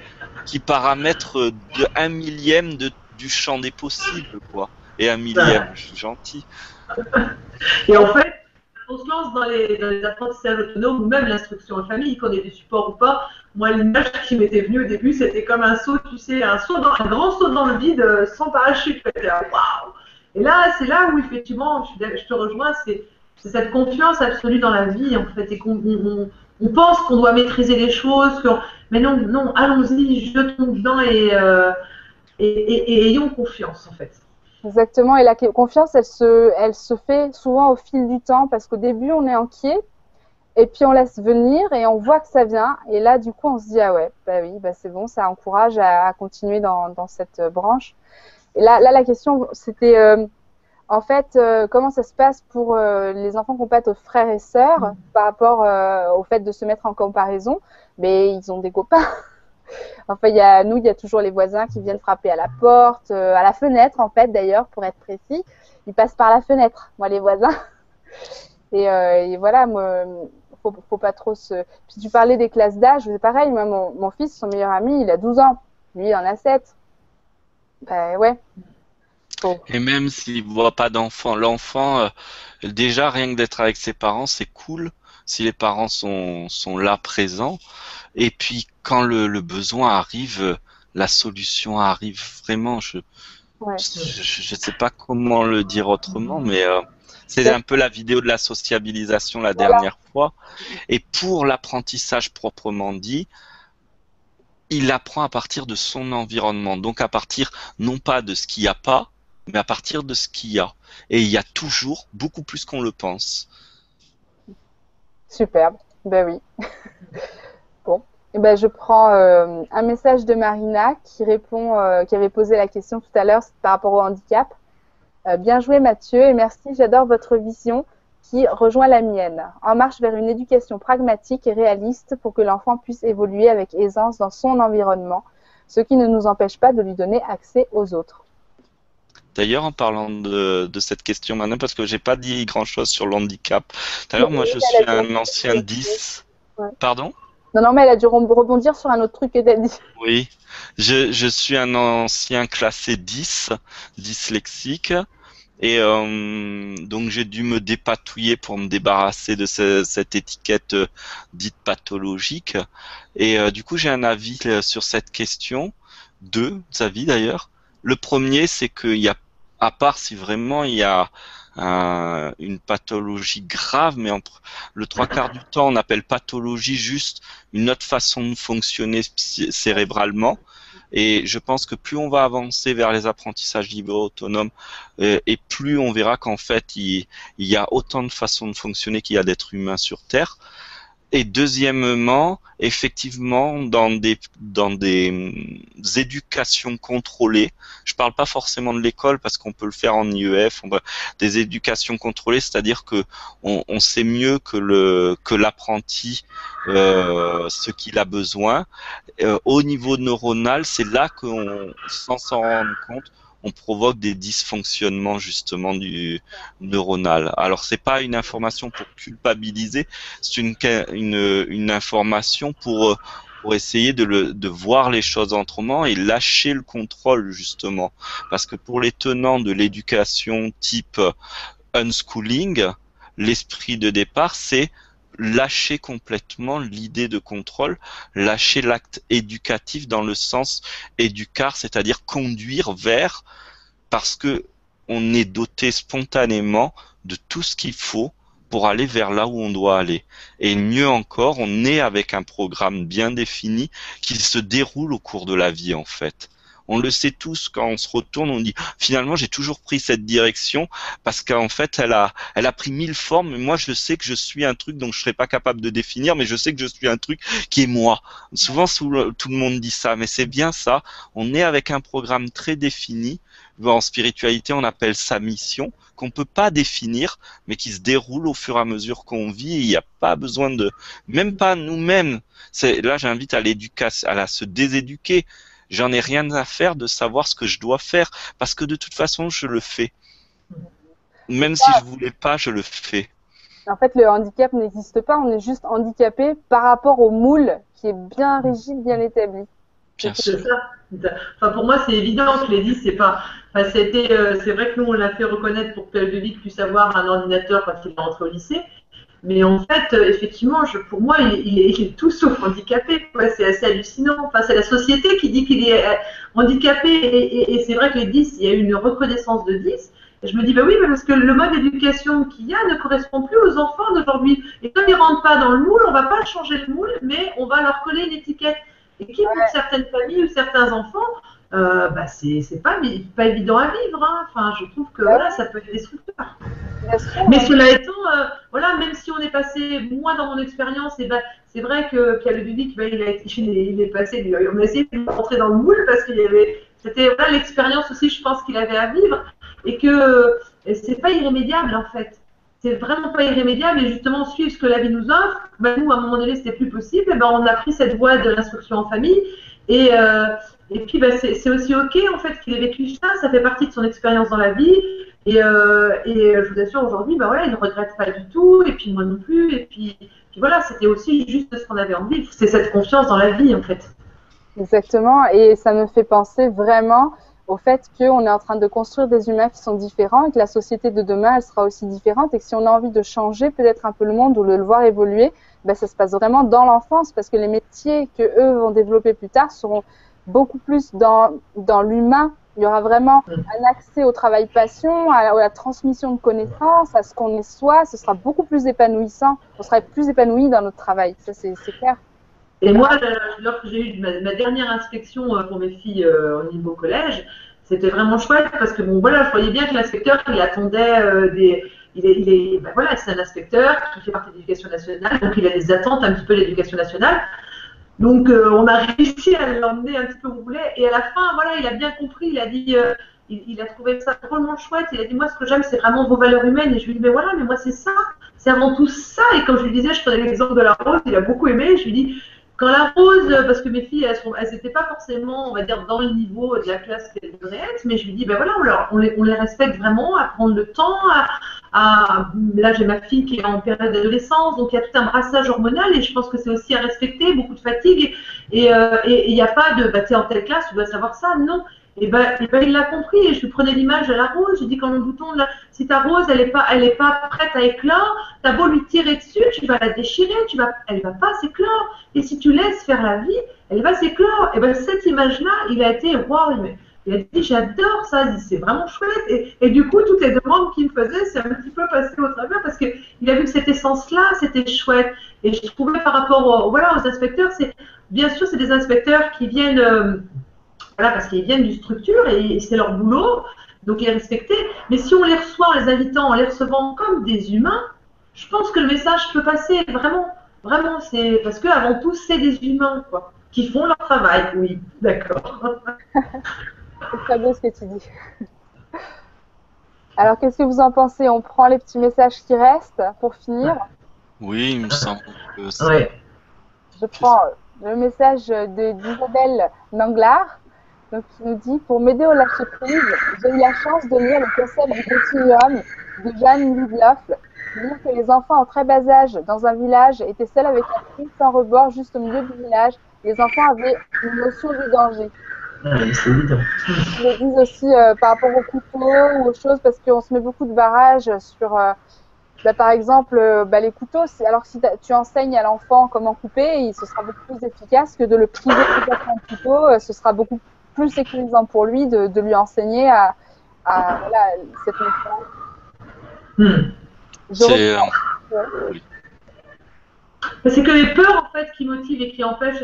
qui paramètre de un millième de, du champ des possibles, quoi. Et un millième, je suis gentil. Et en fait, on se lance dans les, dans les apprentissages autonomes ou même l'instruction en famille, qu'on ait des supports ou pas, moi, l'image qui m'était venue au début, c'était comme un saut, tu sais, un, saut dans, un grand saut dans le vide euh, sans parachute. Waouh Et là, c'est là où, effectivement, je, te rejoins, c'est cette confiance absolue dans la vie, en fait, et qu'on on, pense qu'on doit maîtriser les choses, mais non, non, allons-y, jetons dedans euh, et ayons confiance, en fait. Exactement, et la confiance, elle se, elle se fait souvent au fil du temps parce qu'au début, on est inquiet, et puis on laisse venir et on voit que ça vient. Et là, du coup, on se dit, ah ouais, bah oui, bah c'est bon, ça encourage à, continuer dans, dans, cette branche. Et là, là la question, c'était euh, en fait, euh, comment ça se passe pour euh, les enfants qui ont frères et sœurs par rapport au fait de se mettre en comparaison? Mais ils ont des copains. Enfin, il y a, nous, il y a toujours les voisins qui viennent frapper à la porte, euh, à la fenêtre, en fait, d'ailleurs, pour être précis. Ils passent par la fenêtre, moi, les voisins. Et, euh, et voilà, moi, faut, faut pas trop se. Puis tu parlais des classes d'âge, c'est pareil. Moi, mon, mon, fils, son meilleur ami, il a 12 ans. Lui, il en a 7. Ben ouais. Et même s'il voit pas d'enfant, l'enfant, euh, déjà rien que d'être avec ses parents, c'est cool si les parents sont, sont là présents. Et puis quand le, le besoin arrive, la solution arrive vraiment. Je ouais. je, sais pas comment le dire autrement, mais euh, c'est un peu la vidéo de la sociabilisation la dernière fois. Et pour l'apprentissage proprement dit, il apprend à partir de son environnement, donc à partir non pas de ce qu'il n'y a pas, mais à partir de ce qu'il y a. Et il y a toujours beaucoup plus qu'on le pense. Superbe, ben oui. bon, et eh ben je prends euh, un message de Marina qui répond, euh, qui avait posé la question tout à l'heure par rapport au handicap. Euh, bien joué Mathieu et merci, j'adore votre vision qui rejoint la mienne. En marche vers une éducation pragmatique et réaliste pour que l'enfant puisse évoluer avec aisance dans son environnement, ce qui ne nous empêche pas de lui donner accès aux autres. D'ailleurs, en parlant de, cette question maintenant, parce que j'ai pas dit grand chose sur l'handicap. D'ailleurs, moi, je suis un ancien 10. Pardon? Non, non, mais elle a dû rebondir sur un autre truc que tu dit. Oui, je, je, suis un ancien classé 10, dyslexique. Et euh, donc j'ai dû me dépatouiller pour me débarrasser de cette étiquette euh, dite pathologique. Et euh, du coup j'ai un avis sur cette question, deux avis d'ailleurs. Le premier c'est qu'il y a à part si vraiment il y a une pathologie grave, mais entre le trois quarts du temps, on appelle pathologie juste une autre façon de fonctionner cérébralement. Et je pense que plus on va avancer vers les apprentissages libres autonomes, euh, et plus on verra qu'en fait, il, il, y a autant de façons de fonctionner qu'il y a d'êtres humains sur Terre. Et deuxièmement, effectivement, dans des dans des hum, éducations contrôlées, je parle pas forcément de l'école parce qu'on peut le faire en IEF, on des éducations contrôlées, c'est-à-dire que on, on, sait mieux que le que l'apprenti euh, ce qu'il a besoin. Euh, au niveau neuronal, c'est là qu'on, sans s'en rendre compte, on provoque des dysfonctionnements justement du neuronal. Alors c'est pas une information pour culpabiliser, c'est une, une, une, information pour pour essayer de, le, de voir les choses autrement et lâcher le contrôle justement. Parce que pour les tenants de l'éducation type unschooling, l'esprit de départ, c'est lâcher complètement l'idée de contrôle, lâcher l'acte éducatif dans le sens éducar, c'est-à-dire conduire vers, parce que on est doté spontanément de tout ce qu'il faut pour aller vers là où on doit aller. Et mieux encore, on est avec un programme bien défini qui se déroule au cours de la vie en fait. On le sait tous quand on se retourne, on dit finalement j'ai toujours pris cette direction parce qu'en fait elle a, elle a pris mille formes. Mais moi je sais que je suis un truc dont je serais pas capable de définir, mais je sais que je suis un truc qui est moi. Souvent tout le monde dit ça, mais c'est bien ça. On est avec un programme très défini. En spiritualité, on appelle ça mission qu'on peut pas définir, mais qui se déroule au fur et à mesure qu'on vit. Il n'y a pas besoin de, même pas nous-mêmes. C'est là, j'invite à l'éducation, à se déséduquer j'en ai rien à faire de savoir ce que je dois faire parce que de toute façon je le fais. Même si je voulais pas, je le fais. En fait, le handicap n'existe pas, on est juste handicapé par rapport au moule qui est bien rigide, bien établi. C'est ça. Enfin, pour moi, c'est évident que les 10, c'est pas. Enfin, c'était, euh, c'est vrai que nous, on l'a fait reconnaître pour que le Vic puisse avoir un ordinateur quand il est rentré au lycée. Mais en fait, euh, effectivement, je, pour moi, il, est, tout sauf handicapé. C'est assez hallucinant. Enfin, c'est la société qui dit qu'il est euh, handicapé. Et, c'est vrai que les 10, il y a une reconnaissance de 10. Et je me dis, bah oui, parce que le mode d'éducation qu'il y a ne correspond plus aux enfants d'aujourd'hui. Et comme ils ne rentrent pas dans le moule, on ne va pas changer le moule, mais on va leur coller une étiquette. Et qui, pour certaines familles ou certains enfants, euh, bah c'est pas, pas évident à vivre. Hein. Enfin, je trouve que voilà, ça peut être destructeur. Mais cela étant, euh, voilà, même si on est passé, moi dans mon expérience, et ben, c'est vrai que Pierre Le Public, ben, il, a, il, est passé, on a essayé de rentrer dans le moule parce qu'il y avait, c'était voilà, l'expérience aussi, je pense qu'il avait à vivre, et que c'est pas irrémédiable en fait. C'est vraiment pas irrémédiable et justement suivre ce que la vie nous offre. Ben, nous, à un moment donné, c'était plus possible. Et ben, on a pris cette voie de l'instruction en famille et, euh, et puis, bah, c'est aussi OK, en fait, qu'il ait vécu ça. Ça fait partie de son expérience dans la vie. Et, euh, et je vous assure, aujourd'hui, bah, voilà, il ne regrette pas du tout. Et puis, moi non plus. Et puis, voilà, c'était aussi juste ce qu'on avait envie. C'est cette confiance dans la vie, en fait. Exactement. Et ça me fait penser vraiment au fait qu'on est en train de construire des humains qui sont différents et que la société de demain, elle sera aussi différente. Et que si on a envie de changer peut-être un peu le monde ou de le voir évoluer, ben, ça se passe vraiment dans l'enfance parce que les métiers que eux vont développer plus tard seront beaucoup plus dans, dans l'humain. Il y aura vraiment mm. un accès au travail passion, à, la transmission de connaissances, à ce qu'on est soi. Ce sera beaucoup plus épanouissant. On sera plus épanoui dans notre travail. Ça, c'est clair. Et moi, lorsque j'ai eu ma, dernière inspection euh, pour mes filles euh, au niveau collège, c'était vraiment chouette parce que bon, voilà, je voyais bien que l'inspecteur, il attendait euh, des. Il est, il est ben voilà, c'est un inspecteur qui fait partie de l'éducation nationale, donc il a des attentes un petit peu de l'éducation nationale. Donc, euh, on a réussi à l'emmener un petit peu où on voulait. Et à la fin, voilà, il a bien compris. Il a dit, euh, il, a trouvé ça drôlement chouette. Il a dit, moi, ce que j'aime, c'est vraiment vos valeurs humaines. Et je lui ai dit, mais voilà, mais moi, c'est ça. C'est avant tout ça. Et comme je lui disais, je prenais l'exemple de la rose. Il a beaucoup aimé. Je lui ai dit, quand la rose, parce que mes filles, elles n'étaient pas forcément, on va dire, dans le niveau de la classe qu'elles devraient être, mais je lui dis, ben voilà, on, les, on, les, respecte vraiment, à prendre le temps, à, là j'ai ma fille qui est en période d'adolescence, donc il y a tout un brassage hormonal et je pense que c'est aussi à respecter, beaucoup de fatigue, et euh, il n'y a pas de, bah, tu en telle classe, tu dois savoir ça, non. Et ben, ben, il l'a compris et je lui prenais l'image de la rose. J'ai dit quand le bouton, là, si ta rose elle est pas, elle est pas prête à éclore, t'as beau lui tirer dessus, tu vas la déchirer, tu vas, elle va pas s'éclore. Et si tu laisses faire la vie, elle va s'éclore. Et ben cette image-là, il a été waouh. Il a dit j'adore ça, c'est vraiment chouette. Et, et, du coup, toutes les demandes qu'il me faisait, c'est un petit peu passé au travers parce qu'il a vu que cette essence-là, c'était chouette. Et je trouvais par rapport aux, voilà, aux inspecteurs, c'est bien sûr, c'est des inspecteurs qui viennent. Euh, voilà, parce qu'ils viennent d'une structure et c'est leur boulot, donc les respecter. Mais si on les reçoit en les invitant, en les recevant comme des humains, je pense que le message peut passer vraiment, vraiment. C'est parce que avant tout, c'est des humains, quoi, qui font leur travail. Oui, d'accord. c'est très beau ce que tu dis. Alors, qu'est-ce que vous en pensez? On prend les petits messages qui restent pour finir Oui, il me semble que c'est. Je prends le message d'Isabelle Nanglard donc, il nous dit Pour m'aider au lâcher prise, j'ai eu la chance de lire le concept du continuum de Jeanne Ludloff. Dire que les enfants en très bas âge dans un village étaient seuls avec un fils sans rebord juste au milieu du village. Les enfants avaient une notion du danger. c'est évident. Ils le disent aussi euh, par rapport aux couteaux ou aux choses, parce qu'on se met beaucoup de barrages sur, euh, bah, par exemple, euh, bah, les couteaux. Alors que si tu enseignes à l'enfant comment couper, il, ce sera beaucoup plus efficace que de le priver de un couteau. ce sera beaucoup plus sécurisant pour lui de, de lui enseigner à, à voilà, cette méthode. Hmm. C'est euh, C'est que les peurs en fait qui motivent et qui empêchent.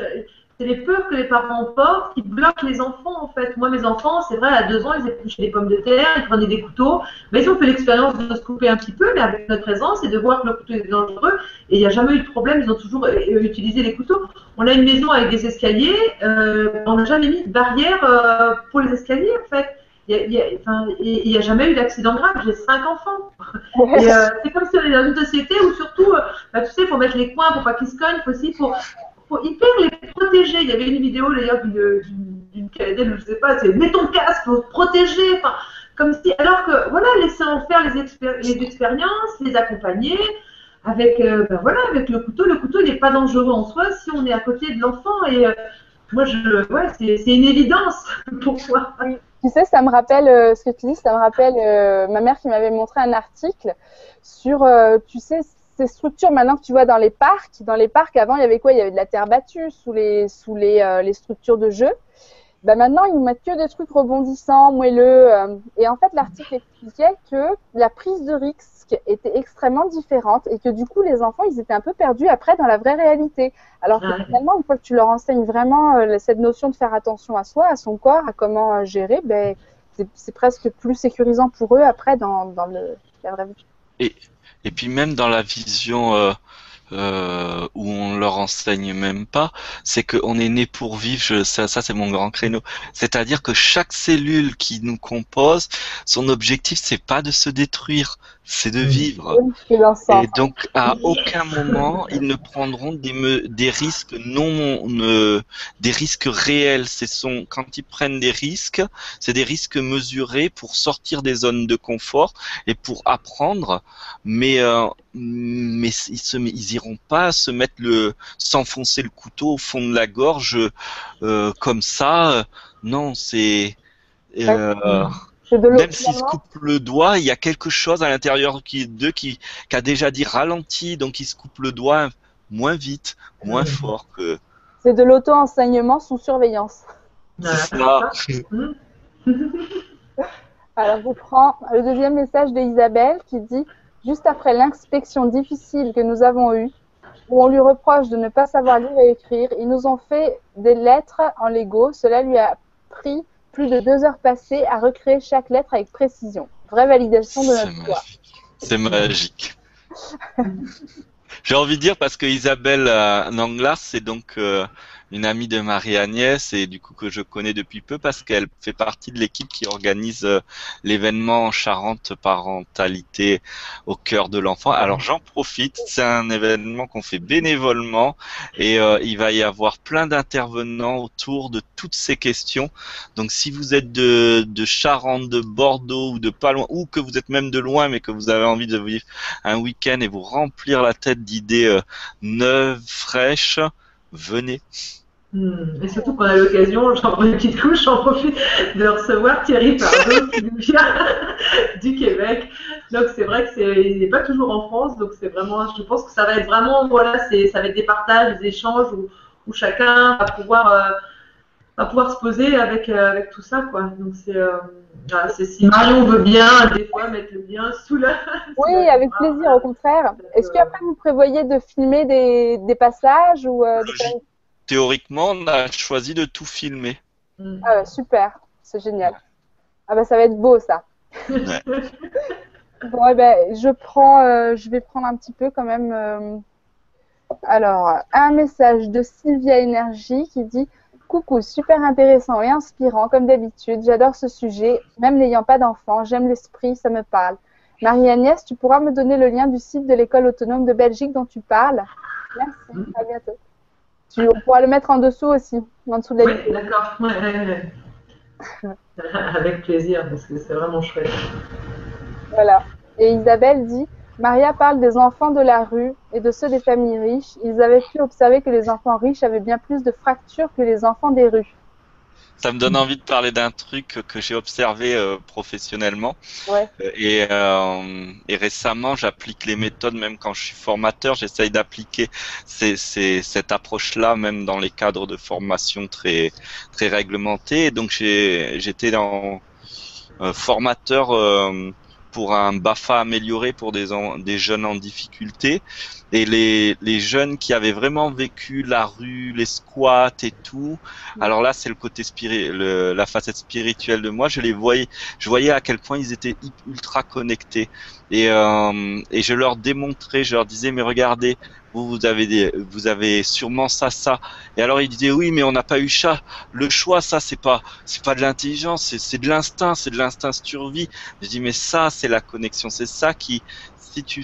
C'est les peurs que les parents portent qui bloquent les enfants en fait. Moi mes enfants, c'est vrai, à deux ans, ils épluchaient des pommes de terre, ils prenaient des couteaux. Mais ils ont fait l'expérience de se couper un petit peu, mais avec notre présence et de voir que le couteau est dangereux. Et il n'y a jamais eu de problème. Ils ont toujours euh, utilisé les couteaux. On a une maison avec des escaliers. euh, on n'a jamais mis de barrière euh, pour les escaliers en fait. Il n'y a, jamais eu d'accident grave. J'ai cinq enfants. Et euh, c'est comme si on est dans une société où surtout, bah, tu sais, il faut mettre les coins pour pas qu'ils se cognent, faut aussi, faut, faut hyper les protéger. Il y avait une vidéo d'ailleurs d'une, Canadienne, je sais pas, c'est mets ton casque, faut te protéger. Enfin, comme si, alors que voilà, laisser en faire les expériences, les accompagner. Avec, euh, ben voilà, avec le couteau, le couteau n'est pas dangereux en soi si on est à côté de l'enfant. Et euh, moi, je, ouais, c'est, une évidence pour moi. Tu sais, ça me rappelle, euh, ce que tu dis, ça me rappelle euh, ma mère qui m'avait montré un article sur, euh, tu sais, ces structures maintenant que tu vois dans les parcs. Dans les parcs, avant, il y avait quoi? Il y avait de la terre battue sous les, sous les, euh, les structures de jeu. Ben maintenant, ils mettent que des trucs rebondissants, moelleux. euh, et en fait, l'article expliquait que la prise de risque était extrêmement différente et que du coup, les enfants, ils étaient un peu perdus après dans la vraie réalité. Alors que Ouais. finalement, une fois que tu leur enseignes vraiment euh, cette notion de faire attention à soi, à son corps, à comment euh, gérer, ben, c'est- presque plus sécurisant pour eux après dans, dans le, la vraie vie. Et puis même dans la vision euh, euh, où on leur enseigne même pas, c'est qu'on est né pour vivre. Ça, ça c'est mon grand créneau. C'est-à-dire que chaque cellule qui nous compose, son objectif c'est pas de se détruire, c'est de vivre. Et donc, à aucun moment, ils ne prendront des, me- des risques non, ne- des risques réels. C'est son, quand ils prennent des risques, c'est des risques mesurés pour sortir des zones de confort et pour apprendre. Mais, euh, mais ils se, ils iront pas se mettre le, s'enfoncer le couteau au fond de la gorge euh, comme ça. Non, c'est. Euh. Même s'ils se coupent le doigt, il y a quelque chose à l'intérieur qui, d'eux qui, qui a déjà dit ralenti, donc ils se coupent le doigt moins vite, moins fort que. C'est de l'auto-enseignement sous surveillance. Voilà, C'est ça. Alors, je prends le deuxième message d'Isabelle qui dit Juste après l'inspection difficile que nous avons eue, où on lui reproche de ne pas savoir lire et écrire, ils nous ont fait des lettres en Lego. Cela lui a pris plus de deux heures passées à recréer chaque lettre avec précision. Vraie validation de notre foi. C'est magique. J'ai envie de dire parce que Isabelle euh, Nanglas, c'est donc euh, une amie de Marie-Agnès et du coup que je connais depuis peu parce qu'elle fait partie de l'équipe qui organise euh, l'événement Charente Parentalité au cœur de l'enfant. Alors j'en profite, c'est un événement qu'on fait bénévolement et euh, il va y avoir plein d'intervenants autour de toutes ces questions. Donc si vous êtes de, Charente, de Bordeaux ou de pas loin, ou que vous êtes même de loin mais que vous avez envie de vivre un week-end et vous remplir la tête d'idées euh, neuves, fraîches, venez. Hmm. Et surtout qu'on a l'occasion, j'en prends une petite couche, j'en profite de recevoir Thierry Pardot qui nous vient du Québec. Donc c'est vrai que c'est, il n'est pas toujours en France, donc c'est vraiment, je pense que ça va être vraiment, voilà, ça va être des partages, des échanges où, où chacun va pouvoir, euh, va pouvoir se poser avec, euh, avec tout ça, quoi. Donc c'est, euh, voilà, c'est si Marion veut bien, des fois mettre le lien sous la. Oui, avec plaisir, au contraire. Est-ce qu'après vous prévoyez de filmer des, des passages ou euh, de faire une- Théoriquement, on a choisi de tout filmer. Hmm. Ah ouais, super, c'est génial. Ah bah ça va être beau ça. Ouais. Bon, eh ben, je prends, euh, je vais prendre un petit peu quand même. euh, Alors, un message de Sylvia Énergie qui dit Coucou, super intéressant et inspirant comme d'habitude. J'adore ce sujet, même n'ayant pas d'enfant. J'aime l'esprit, ça me parle. Marie-Agnès, tu pourras me donner le lien du site de l'école autonome de Belgique dont tu parles Merci, à bientôt. Tu, on pourra le mettre en dessous aussi, en dessous de la Oui, vidéo. d'accord. Ouais, ouais, ouais. Avec plaisir, parce que c'est vraiment chouette. Voilà. Et Isabelle dit Maria parle des enfants de la rue et de ceux des familles riches. Ils avaient pu observer que les enfants riches avaient bien plus de fractures que les enfants des rues. Ça me donne envie de parler d'un truc que j'ai observé euh, professionnellement. Ouais. Et, euh, et récemment, j'applique les méthodes, même quand je suis formateur, j'essaye d'appliquer ces, ces, cette approche-là, même dans les cadres de formation très, très réglementés. Et donc, j'étais dans euh, formateur euh, pour un BAFA amélioré pour des, des jeunes en difficulté. Et les, les jeunes qui avaient vraiment vécu la rue, les squats et tout, alors là c'est le côté spiri la facette spirituelle de moi. Je les voyais, je voyais à quel point ils étaient ultra connectés. Et, euh, et je leur démontrais, je leur disais mais regardez, vous, avez vous sûrement ça, ça. Et alors ils disaient oui, mais on n'a pas eu ça. Le choix, ça, c'est pas, c'est pas de l'intelligence, c'est de l'instinct, c'est de l'instinct survie. Je dis mais ça, c'est la connexion, c'est ça qui, si tu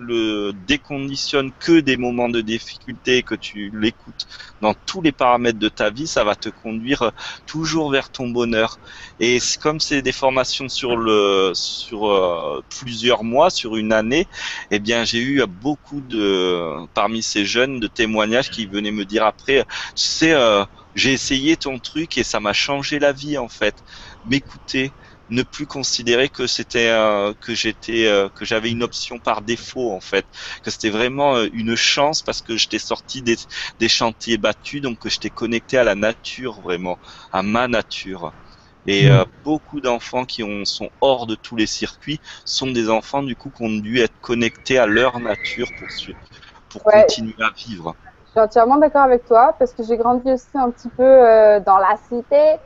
le déconditionne que des moments de difficulté que tu l'écoutes dans tous les paramètres de ta vie, ça va te conduire toujours vers ton bonheur. Et comme c'est des formations sur le sur euh, plusieurs mois, sur une année, eh bien j'ai eu beaucoup de parmi ces jeunes de témoignages qui venaient me dire après, sais, euh, j'ai essayé ton truc et ça m'a changé la vie en fait. M'écouter, ne plus considérer que c'était euh, que j'étais euh, que j'avais une option par défaut en fait que c'était vraiment euh, une chance parce que j'étais sorti des, des chantiers battus donc que j'étais connecté à la nature vraiment à ma nature et mmh. beaucoup d'enfants qui ont, sont hors de tous les circuits sont des enfants du coup qui ont dû être connectés à leur nature pour pour continuer à vivre. Je suis entièrement d'accord avec toi parce que j'ai grandi aussi un petit peu dans la cité.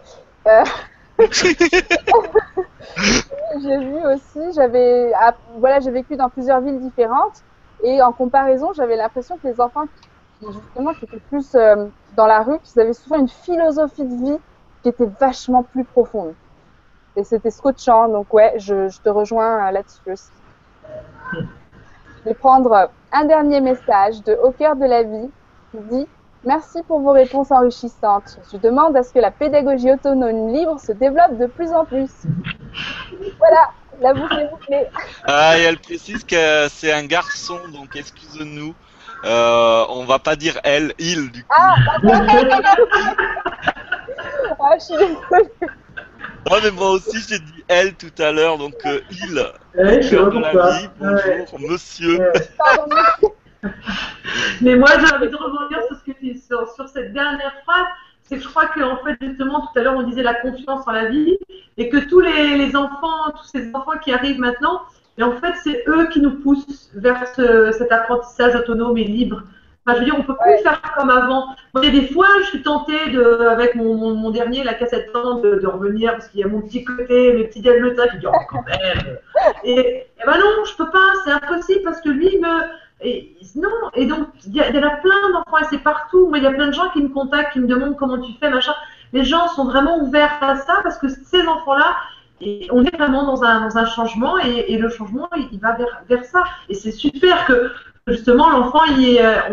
j'ai vu aussi, j'avais, voilà, j'ai vécu dans plusieurs villes différentes et en comparaison, j'avais l'impression que les enfants qui justement qui étaient plus euh, dans la rue, ils avaient souvent une philosophie de vie qui était vachement plus profonde. Et c'était scotchant, donc ouais, je, je te rejoins euh, là-dessus aussi. Je vais prendre un dernier message de Au cœur de la vie qui dit Merci pour vos réponses enrichissantes. Je demande à ce que la pédagogie autonome libre se développe de plus en plus. Voilà, la boucle est bouclée. Ah, et elle précise que c'est un garçon, donc excuse-nous. Euh, on va pas dire elle, il, du coup. Ah, ah je suis désolée. Non, mais moi aussi j'ai dit elle tout à l'heure, donc euh, il. Ouais, je de la vie, bonjour, monsieur. Pardon, Mais moi, j'ai envie de rebondir sur, ce que tu, sur, sur cette dernière phrase. C'est que je crois qu'en fait, justement, tout à l'heure, on disait la confiance en la vie et que tous les, les enfants, tous ces enfants qui arrivent maintenant, et en fait, c'est eux qui nous poussent vers ce, cet apprentissage autonome et libre. Enfin, je veux dire, on peut plus faire comme avant. Moi, il y a des fois, je suis tentée de, avec mon, mon, mon dernier, la cassette temps, de, de, revenir parce qu'il y a mon petit côté, mes petits diablotas qui disent oh quand même. Et, et ben non, je peux pas, c'est impossible parce que lui me, et, non, et donc il y, en a plein d'enfants, et c'est partout. Moi, il y a plein de gens qui me contactent, qui me demandent comment tu fais, machin. Les gens sont vraiment ouverts à ça parce que ces enfants-là, on est vraiment dans un, dans un changement et, et, le changement, il, va vers, vers ça. Et c'est super que justement l'enfant,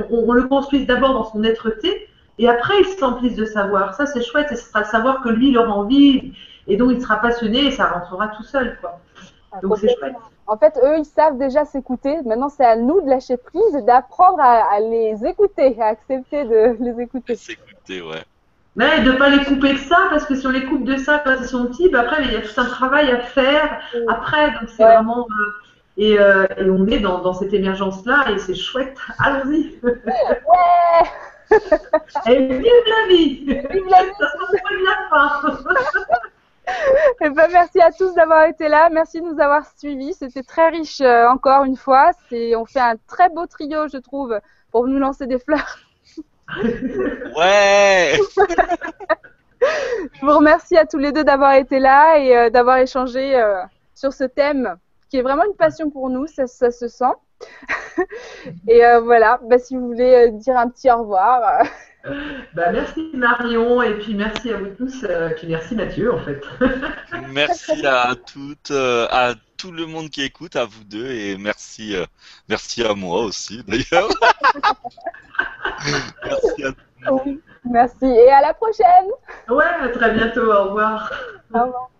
on, on, le construise d'abord dans son être-té et après il s'emplisse de savoir. Ça, c'est chouette et ce sera le savoir que lui, il aura envie et donc il sera passionné et ça rentrera tout seul. Quoi. Donc c'est chouette. En fait, eux, ils savent déjà s'écouter. Maintenant, c'est à nous de lâcher prise et d'apprendre à, à, les écouter, à accepter de les écouter. S'écouter, ouais. Mais de ne pas les couper de ça, parce que si on les coupe de ça quand ils sont petits, bah après, il y a tout un travail à faire après. Donc, c'est ouais. vraiment. Euh, et, euh, et, on est dans, dans cette émergence-là et c'est chouette. Allons-y. Ouais Et vive la vie Vive la vie Ça se la fin eh ben, merci à tous d'avoir été là. Merci de nous avoir suivis. C'était très riche euh, encore une fois. On fait un très beau trio, je trouve, pour nous lancer des fleurs. Ouais Je vous remercie à tous les deux d'avoir été là et euh, d'avoir échangé euh, sur ce thème qui est vraiment une passion pour nous, ça, ça se sent. Et euh, voilà, bah, si vous voulez dire un petit au revoir. Bah, merci Marion et puis merci à vous tous, euh, puis merci Mathieu en fait. merci à toutes, euh, à tout le monde qui écoute, à vous deux et merci, euh, merci à moi aussi d'ailleurs. merci à tout le monde. Merci et à la prochaine. Ouais, à très bientôt, au revoir. Au revoir.